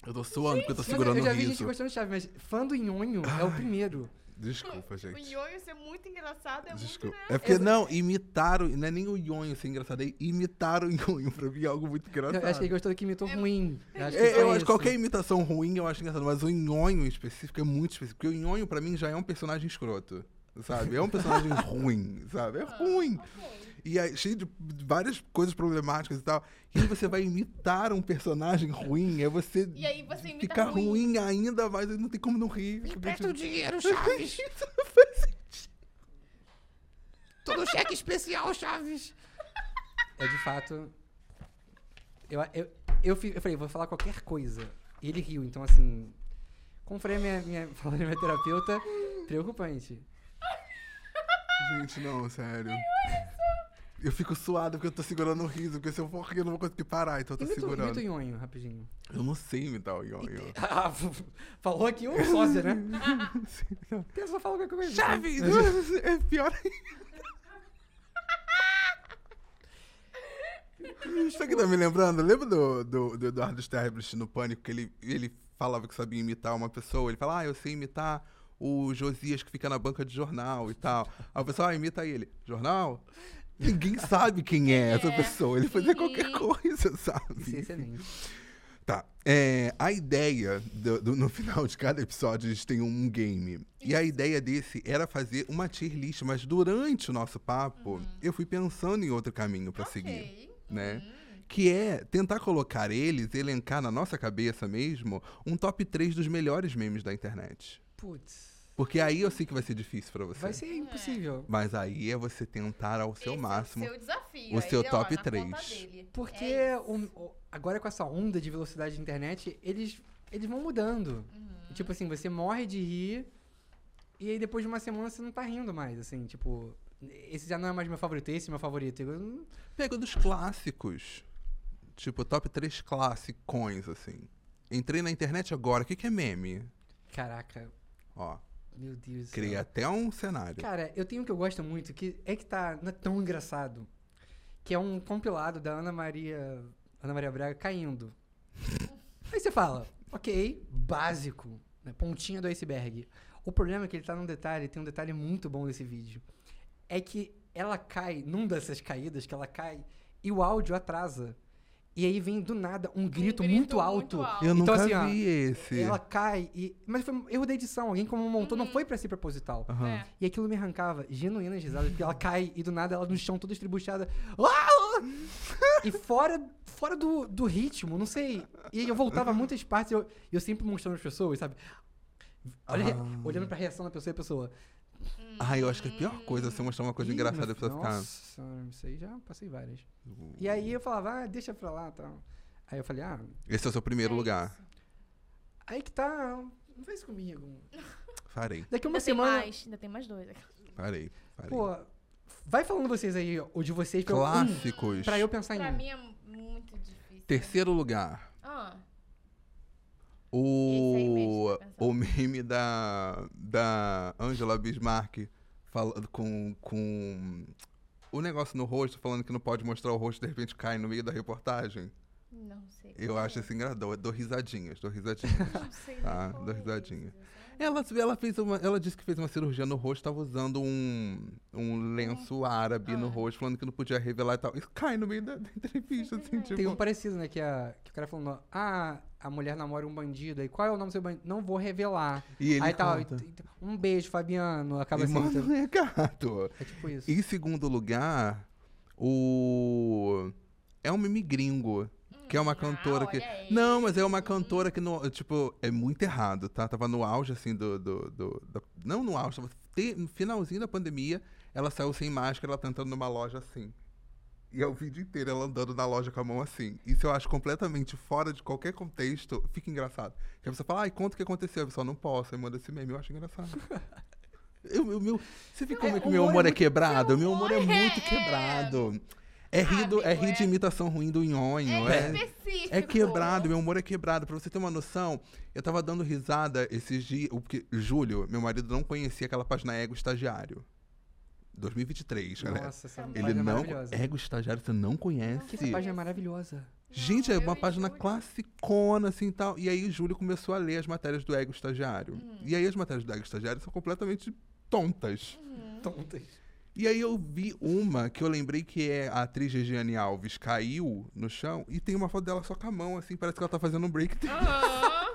Eu tô suando porque eu tô segurando eu já o vi gente riso. gostando de chave, mas fã do nhonho é o primeiro. Desculpa, O gente. nhonho ser muito engraçado é Desculpa. muito, né? É porque, não, imitaram. Não é nem o nhonho ser engraçado, é imitar o nhonho. Pra mim é algo muito Eu engraçado. acho que ele gostou do que imitou ruim. Eu acho que É, eu acho qualquer imitação ruim eu acho engraçado, mas o nhonho em específico é muito específico. Porque o nhonho, pra mim, já é um personagem escroto. Sabe? É um personagem [laughs] ruim, sabe? É ruim. Ok. E aí, cheio de várias coisas problemáticas e tal. E aí você vai imitar um personagem ruim, é você, E aí você imita ficar ruim. ruim. ainda mais, não tem como não rir. Me Fica presta meio- o dinheiro, [laughs] Chaves. Isso não faz sentido. Todo cheque especial, Chaves. É de fato. Eu, eu, eu, eu falei, vou falar qualquer coisa. E ele riu, então assim. Como falei a minha, minha, [laughs] falei a minha terapeuta, preocupante. Gente, não, sério. Eu fico suado porque eu tô segurando o riso, porque se eu for rir eu não vou conseguir parar, então eu tô Imita, segurando. imita o nhonho, rapidinho. Eu não sei imitar o nhonho. [laughs] Ah, falou aqui o sósia, né? Sim, [laughs] não. Pensa, fala qualquer coisa. Chaves! [laughs] É pior ainda. Isso aqui tá me lembrando, lembra do, do, do Eduardo Sterblich no Pânico, que ele, ele falava que sabia imitar uma pessoa, ele fala, ah, eu sei imitar o Josias que fica na banca de jornal e tal. Aí o pessoal, ah, imita ele. Jornal? Ninguém sabe quem é essa É. pessoa, ele fazia qualquer coisa, Isso [laughs] é sabe? excelente. Tá. É, a ideia do- do- no final de cada episódio a gente tem um game. E a ideia desse era fazer uma tier list, mas durante o nosso papo eu fui pensando em outro caminho pra seguir, Ok. né? Hum. Que é tentar colocar eles, elencar na nossa cabeça mesmo, um top 3 dos melhores memes da internet. Putz. Porque aí eu sei que vai ser difícil pra você. Vai ser impossível. Mas aí é você tentar ao seu Esse máximo. É o seu desafio. o seu ó, top três. conta dele. Porque É o- o- agora com essa onda de velocidade de internet, eles, eles vão mudando. Uhum. Tipo assim, você morre de rir e aí depois de uma semana você não tá rindo mais, assim, tipo... Esse já não é mais meu favorito, esse é meu favorito. Eu Pega dos clássicos. Tipo, top 3 classicões, assim. Entrei na internet agora. O que, que é meme? Caraca. Ó. Meu Deus do céu. Cria até um cenário. Cara, eu tenho um que eu gosto muito, que é que tá, não é tão engraçado. Que é um compilado da Ana Maria. Ana Maria Braga caindo. [laughs] Aí você fala, ok, básico, né, pontinha do iceberg. O problema é que ele tá num detalhe, tem um detalhe muito bom desse vídeo. É que ela cai num dessas caídas que ela cai e o áudio atrasa. E aí vem do nada um grito, muito, alto. Eu Então, nunca assim, ó, vi esse. Ela cai e. Mas foi um erro da edição. Alguém como montou, não foi pra ser proposital. Aham. É. E aquilo me arrancava genuínas risadas, porque ela cai e do nada ela no chão toda estribuchada. [laughs] E fora, fora do, do ritmo, não sei. E eu voltava muitas partes e eu, eu sempre mostrando as pessoas, sabe? Olha, Ah. Olhando pra reação da pessoa e a pessoa. Ai, eu acho que é a pior coisa é você mostrar uma coisa "Ih, engraçada meu a pessoa ficar. Nossa, isso aí já passei várias. E aí eu falava, ah, deixa pra lá tal. Aí eu falei, ah, Esse é o seu primeiro É lugar. isso. aí que tá. Não faz comigo. Farei, Daqui uma Ainda tem semana. mais, ainda tem mais dois. farei, farei. Pô, vai falando vocês aí, o de vocês, pra eu, um, Clássicos. pra eu pensar em Pra mim é muito difícil. Terceiro lugar. Ah, Esse aí mesmo, O, o meme da, da Angela Bismarck falando com, com o negócio no rosto, falando que não pode mostrar o rosto, de repente cai no meio da reportagem. não sei. Eu acho é. assim engraçado. Eu dou risadinhas, dou risadinhas. [laughs] Não sei Tá, dou é risadinha. ela, ela, fez uma, ela disse que fez uma cirurgia no rosto, tava usando um, um lenço árabe no Ah. rosto, falando que não podia revelar e tal. Isso cai no meio da, da entrevista, assim, Simplesmente. tipo. Tem um parecido, né? Que, a, que o cara falando, ah, a mulher namora um bandido. Aí qual é o nome do seu bandido? Não vou revelar. E ele aí tal. e- e- Um beijo, Fabiano. Acaba E assim. manda um então- recado. É tipo isso. Em segundo lugar, o. É um meme gringo. Que é uma Hum, cantora ah, que. Não, mas é uma cantora que, no, tipo, é muito errado, tá? Tava no auge, assim, do. do, do- da- não no auge, tava te- no finalzinho da pandemia. Ela saiu sem máscara, ela tá entrando numa loja assim. E é o vídeo inteiro ela andando na loja com a mão assim. Isso eu acho completamente fora de qualquer contexto. Fica engraçado. Que a pessoa fala, ai, conta o que aconteceu. A pessoa não posso. Aí manda esse meme. Eu acho engraçado. [laughs] Eu, eu- meu, você vê como é que o meu humor é é quebrado? Meu humor é é- muito quebrado. É rir, do- é rir de é- imitação ruim do nhonho. É É, é quebrado, meu humor é quebrado. Pra você ter uma noção, eu tava dando risada esses dias. Porque Júlio, meu marido, não conhecia aquela página Ego Estagiário. 2023, galera. Nossa, essa Ele página é não. maravilhosa. Ego Estagiário, você não conhece? Que essa página é maravilhosa. Gente, é uma página Júlio. classicona, assim e tal. E aí o Júlio começou a ler as matérias do Ego Estagiário. Hum. E aí as matérias do Ego Estagiário são completamente tontas. Uhum. Tontas. E aí eu vi uma que eu lembrei que é a atriz Regiane Alves caiu no chão e tem uma foto dela só com a mão, assim, parece que ela tá fazendo um break. Aham.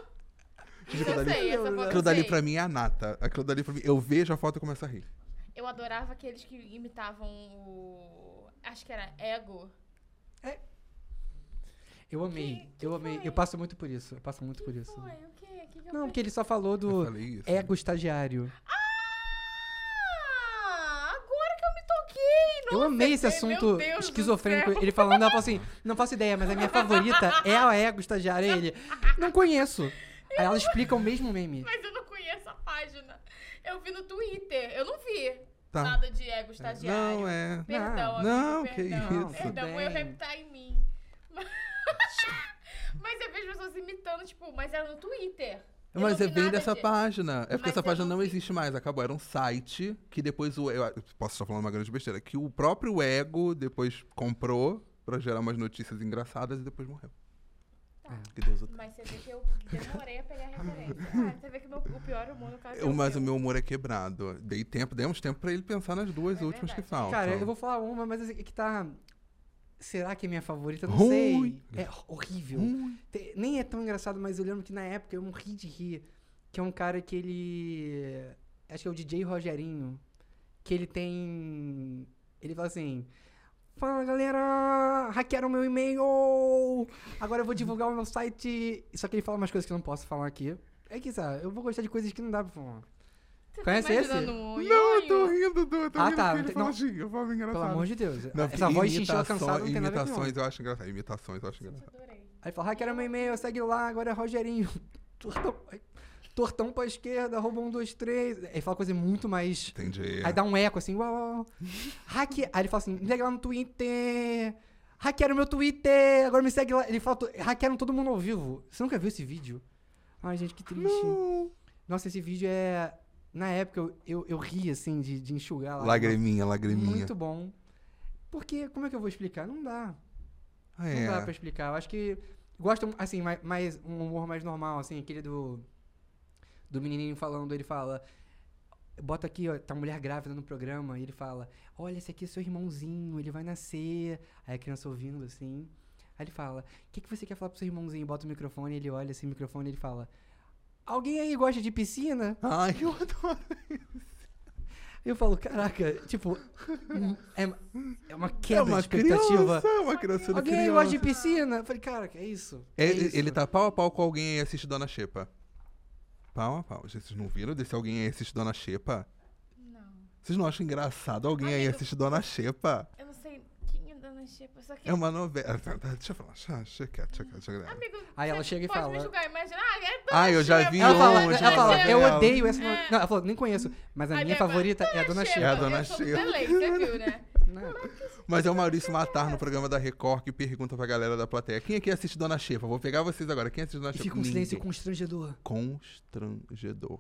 Gente, Isso aquilo dali, sei, essa foto eu aquilo dali pra mim é a nata. Aquilo dali pra mim, eu vejo a foto e começo a rir. Eu adorava aqueles que imitavam o. Acho que era Ego. Eu amei. Que- que eu amei. foi? Eu passo muito por isso. Eu passo muito por isso. Foi, o quê? O que que eu Não, porque ele só falou Eu do ego estagiário. Ah, agora que eu me toquei! Eu Nossa, amei esse meu assunto esquizofrênico. Ele falando, ela falou assim: não faço ideia, mas a minha favorita é a ego estagiário. Ele, não conheço. Aí ela explica o mesmo meme. Mas eu não conheço a página. Eu vi no Twitter. Eu não vi Tá. nada de ego estagiário. Não, é. Perdão, Não, amigo, que perdão. isso. Perdão, Tudo o erro bem. tá em mim. [laughs] Mas eu vejo pessoas imitando, tipo, mas era no Twitter. Eu Mas não é bem dessa de- página. É porque Mas essa página não não existe mais, acabou. Era um site que depois o. Eu posso estar falando uma grande besteira. Que o próprio Ego depois comprou pra gerar umas notícias engraçadas e depois morreu. Tá. Que Deus o tenha. Mas você vê que eu demorei a pegar a referência. Ah, você vê que meu, o pior humor no caso é Eu, mas seu. o meu humor é quebrado. Dei tempo, demos tempo pra ele pensar nas duas É últimas que verdade. faltam. Cara, eu vou falar uma, mas é que tá. Será que é minha favorita? Não Ruim. sei. É horrível. Nem é tão engraçado, mas eu lembro que na época eu morri de rir. Que é um cara que ele. Acho que é o DJ Rogerinho. Que ele tem. Ele fala assim. Fala galera! Hackearam meu e-mail! Agora eu vou divulgar o meu site. Só que ele fala umas coisas que eu não posso falar aqui. É que, sabe, eu vou gostar de coisas que não dá pra falar. Você Conhece tá esse? um Não, eu tô rindo do. Eu tô Ah, rindo tá, que não ele fala não. assim, eu falo engraçado. Pelo amor de Deus. Não, Essa voz chinchila cansada não tem nada a Imitações eu acho engraçado. Imitações eu acho engraçado. adorei. Aí ele fala, hackearam meu e-mail, segue lá, agora é Rogerinho. [laughs] Tortão, pra esquerda, arroba um, dois, três. Aí fala coisa muito mais. Entendi. Aí dá um eco assim, uau. Hacke... Aí ele fala assim, me segue lá no Twitter. Hackearam meu Twitter, agora me segue lá. Ele fala, hackearam todo mundo ao vivo. Você nunca viu esse vídeo? Ai, gente, que triste. Não. Nossa, esse vídeo é na época eu, eu, eu ri, assim, de, de enxugar lá. Lagriminha, lagriminha. Muito bom. Porque, como é que eu vou explicar? Não dá. Não É. dá pra explicar. Eu acho que gosto, assim, mais, mais um humor mais normal, assim, aquele do do menininho falando, ele fala bota aqui, ó, tá a mulher grávida no programa, e ele fala: "Olha, esse aqui é seu irmãozinho, ele vai nascer". Aí a criança ouvindo assim. Aí ele fala: "O que que você quer falar pro seu irmãozinho?" Bota o microfone, ele olha assim, o microfone, ele fala: "Alguém aí gosta de piscina?" Ai, [laughs] eu adoro. Eu falo: "Caraca, tipo, é, é uma É quebra uma de expectativa." criança, é uma criança Alguém criança. gosta de piscina? Eu falei, cara, que é isso? É, É isso. Ele tá pau a pau com alguém aí assiste Dona Xepa. Pau a pau. Gente, Vocês não viram desse alguém aí assiste Dona Xepa? Não. Vocês não acham engraçado alguém aí Amigo. assiste Dona Xepa? Eu não sei quem é Dona Xepa, só que... É uma novela. Tá, tá, Deixa eu falar. Deixa, deixa quieto, deixa quieto, deixa. Amigo, Aí ela chega e fala- me julgar, imagina. Ah, é Dona Ah, eu já Xepa. vi Ela fala, onde, ela fala, eu Xepa. odeio essa. É. Não, ela falou, nem conheço. Mas a Aí minha favorita é a Dona Xepa, Xepa. É a Dona eu sou Xepa. delay, você viu, né? Né? Mas é o Maurício Matar no programa da Record que pergunta pra galera da plateia: quem aqui assiste Dona Xepa? Vou pegar vocês agora. Quem assiste Dona Xepa? fica um silêncio Ninguém. constrangedor. Constrangedor.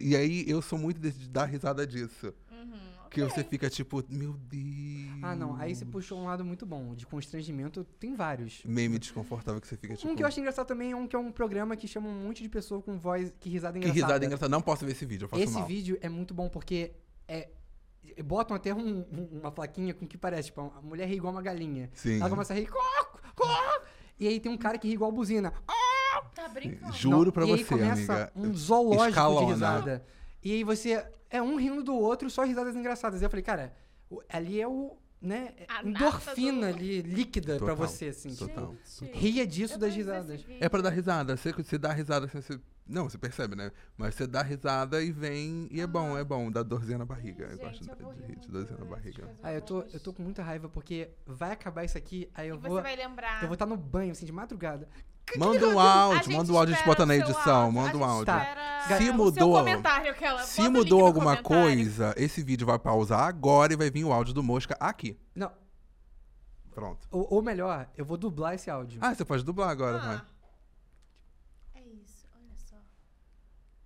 E aí eu sou muito de dar risada disso. Uhum, Que você fica tipo, meu Deus. Ah, não. Aí você puxou um lado muito bom. De constrangimento, tem vários. Meme desconfortável que você fica tipo. Um que eu acho engraçado também é um que é um programa que chama um monte de pessoa com voz que risada Que engraçada. risada engraçada. Não posso ver esse vídeo, eu faço Esse mal. vídeo é muito bom porque é. Botam até um- um- uma plaquinha com que parece, tipo, a mulher ri igual uma galinha. Sim. Ela começa a rir. E aí tem um cara que ri igual buzina. Tá brincando? Juro Não, pra e aí você, começa amiga. um zoológico Escalona. de risada. E aí você é um rindo do outro, só risadas engraçadas. E eu falei, cara, ali é o, né, A endorfina do- ali, líquida pra Total, você, assim. total. Gente, Ria disso eu das risadas. desse É pra dar risada. Você, você dá risada assim, você. Não, você percebe, né? Mas você dá risada e vem. E é bom, é bom. Dá dorzinha na barriga. eu Gente, gosto eu de, rir de, de muito dorzinha na barriga. Ah, eu tô, eu tô com muita raiva porque vai acabar isso aqui, aí eu E vou. você vai lembrar. Eu vou estar no banho, assim, de madrugada. Manda um áudio, manda um áudio a gente bota na edição. Manda um áudio. Tá. Se mudou- comentário, aquela- Se mudou alguma comentário. coisa, esse vídeo vai pausar agora e vai vir o áudio do Mosca aqui. Não, Pronto. ou, ou melhor, eu vou dublar esse áudio. Ah, você pode dublar agora, vai. Ah. É isso, olha só.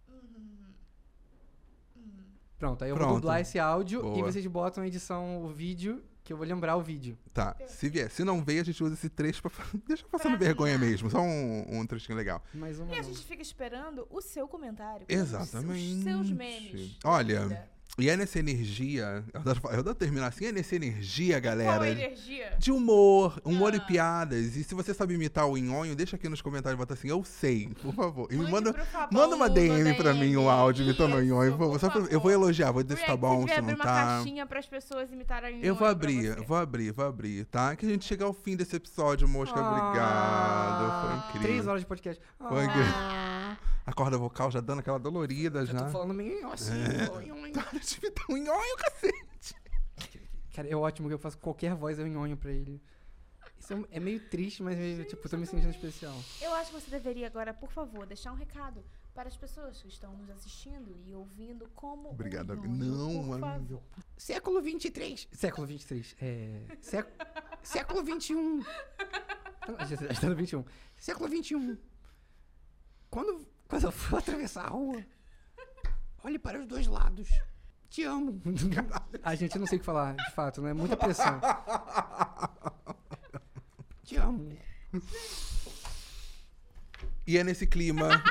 Uhum. Uhum. Pronto, aí eu vou Pronto. dublar esse áudio e Boa. vocês botam a edição, o vídeo, que eu vou lembrar o vídeo. Tá. Se vier. Se não veio, a gente usa esse trecho pra. [laughs] Deixa passando Pra vergonha mesmo. Só um, um trechinho legal. Mais uma. E a gente fica esperando o seu comentário. Exatamente. Os seus memes. Olha, vida. E é nessa energia. Eu adoro, falar- eu adoro terminar assim. É nessa energia, galera. Qual a energia? De humor, humor e Ah. piadas. E se você sabe imitar o Inhonho, deixa aqui nos comentários, bota assim, eu sei, por favor. E Mande, manda, favor, manda uma no DM pra mim, um áudio imitando o Inhonho. por favor. por Só pra- eu vou favor. elogiar, vou dizer se tá bom, se não abrir uma tá. caixinha pras pessoas imitarem Eu vou abrir, você. vou abrir, vou abrir, tá? Que a gente chega ao fim desse episódio, Mosca. Obrigado. Foi incrível. Ah, Três horas de podcast. Foi Ah, incrível. A corda vocal já dando aquela dolorida Eu já. tô falando meio assim. É. oi, oi. Para de imitar o Inhonho, cacete. Cara, é ótimo que eu faço qualquer voz, eu nhonho pra ele. Isso é, é meio triste, mas meio, tipo, eu tô me sentindo especial. Eu acho que você deveria agora, por favor, deixar um recado para as pessoas que estão nos assistindo e ouvindo como Obrigado. Nhonho, Não, por amigo. favor. Século 23. Século 23. É. Sé... Século 21. Ah, Já já está no 21. Século 21. Quando, quando eu for atravessar a rua, olhe para os dois lados. Te amo. [laughs] A gente não sei o que falar, de fato, né? Muita pressão. Te amo. E é nesse clima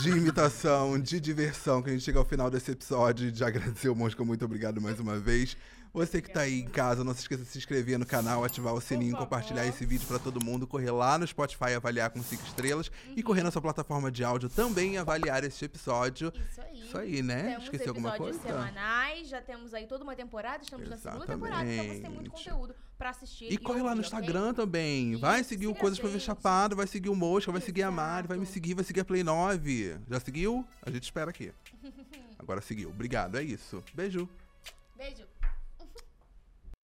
de imitação, de diversão, que a gente chega ao final desse episódio. De agradecer o Mosca, muito obrigado mais uma vez. Você que tá aí em casa, não se esqueça de se inscrever no canal, ativar o sininho, compartilhar esse vídeo pra todo mundo, correr lá no Spotify e avaliar com 5 estrelas e correr na sua plataforma de áudio também e avaliar este episódio. Isso aí. Isso aí, né? Temos Esqueci alguma episódios coisa? semanais, já temos aí toda uma temporada, estamos na segunda temporada, então você tem muito Exatamente. conteúdo pra assistir. E corre lá no? Instagram também. Vai Isso, seguir o Coisas pra Ver. Chapado, vai seguir o Mosca, vai seguir a Mari, vai me seguir, vai seguir a Play 9. Já seguiu? A gente espera aqui. [laughs] Agora seguiu. Obrigado, é isso. Beijo. Beijo.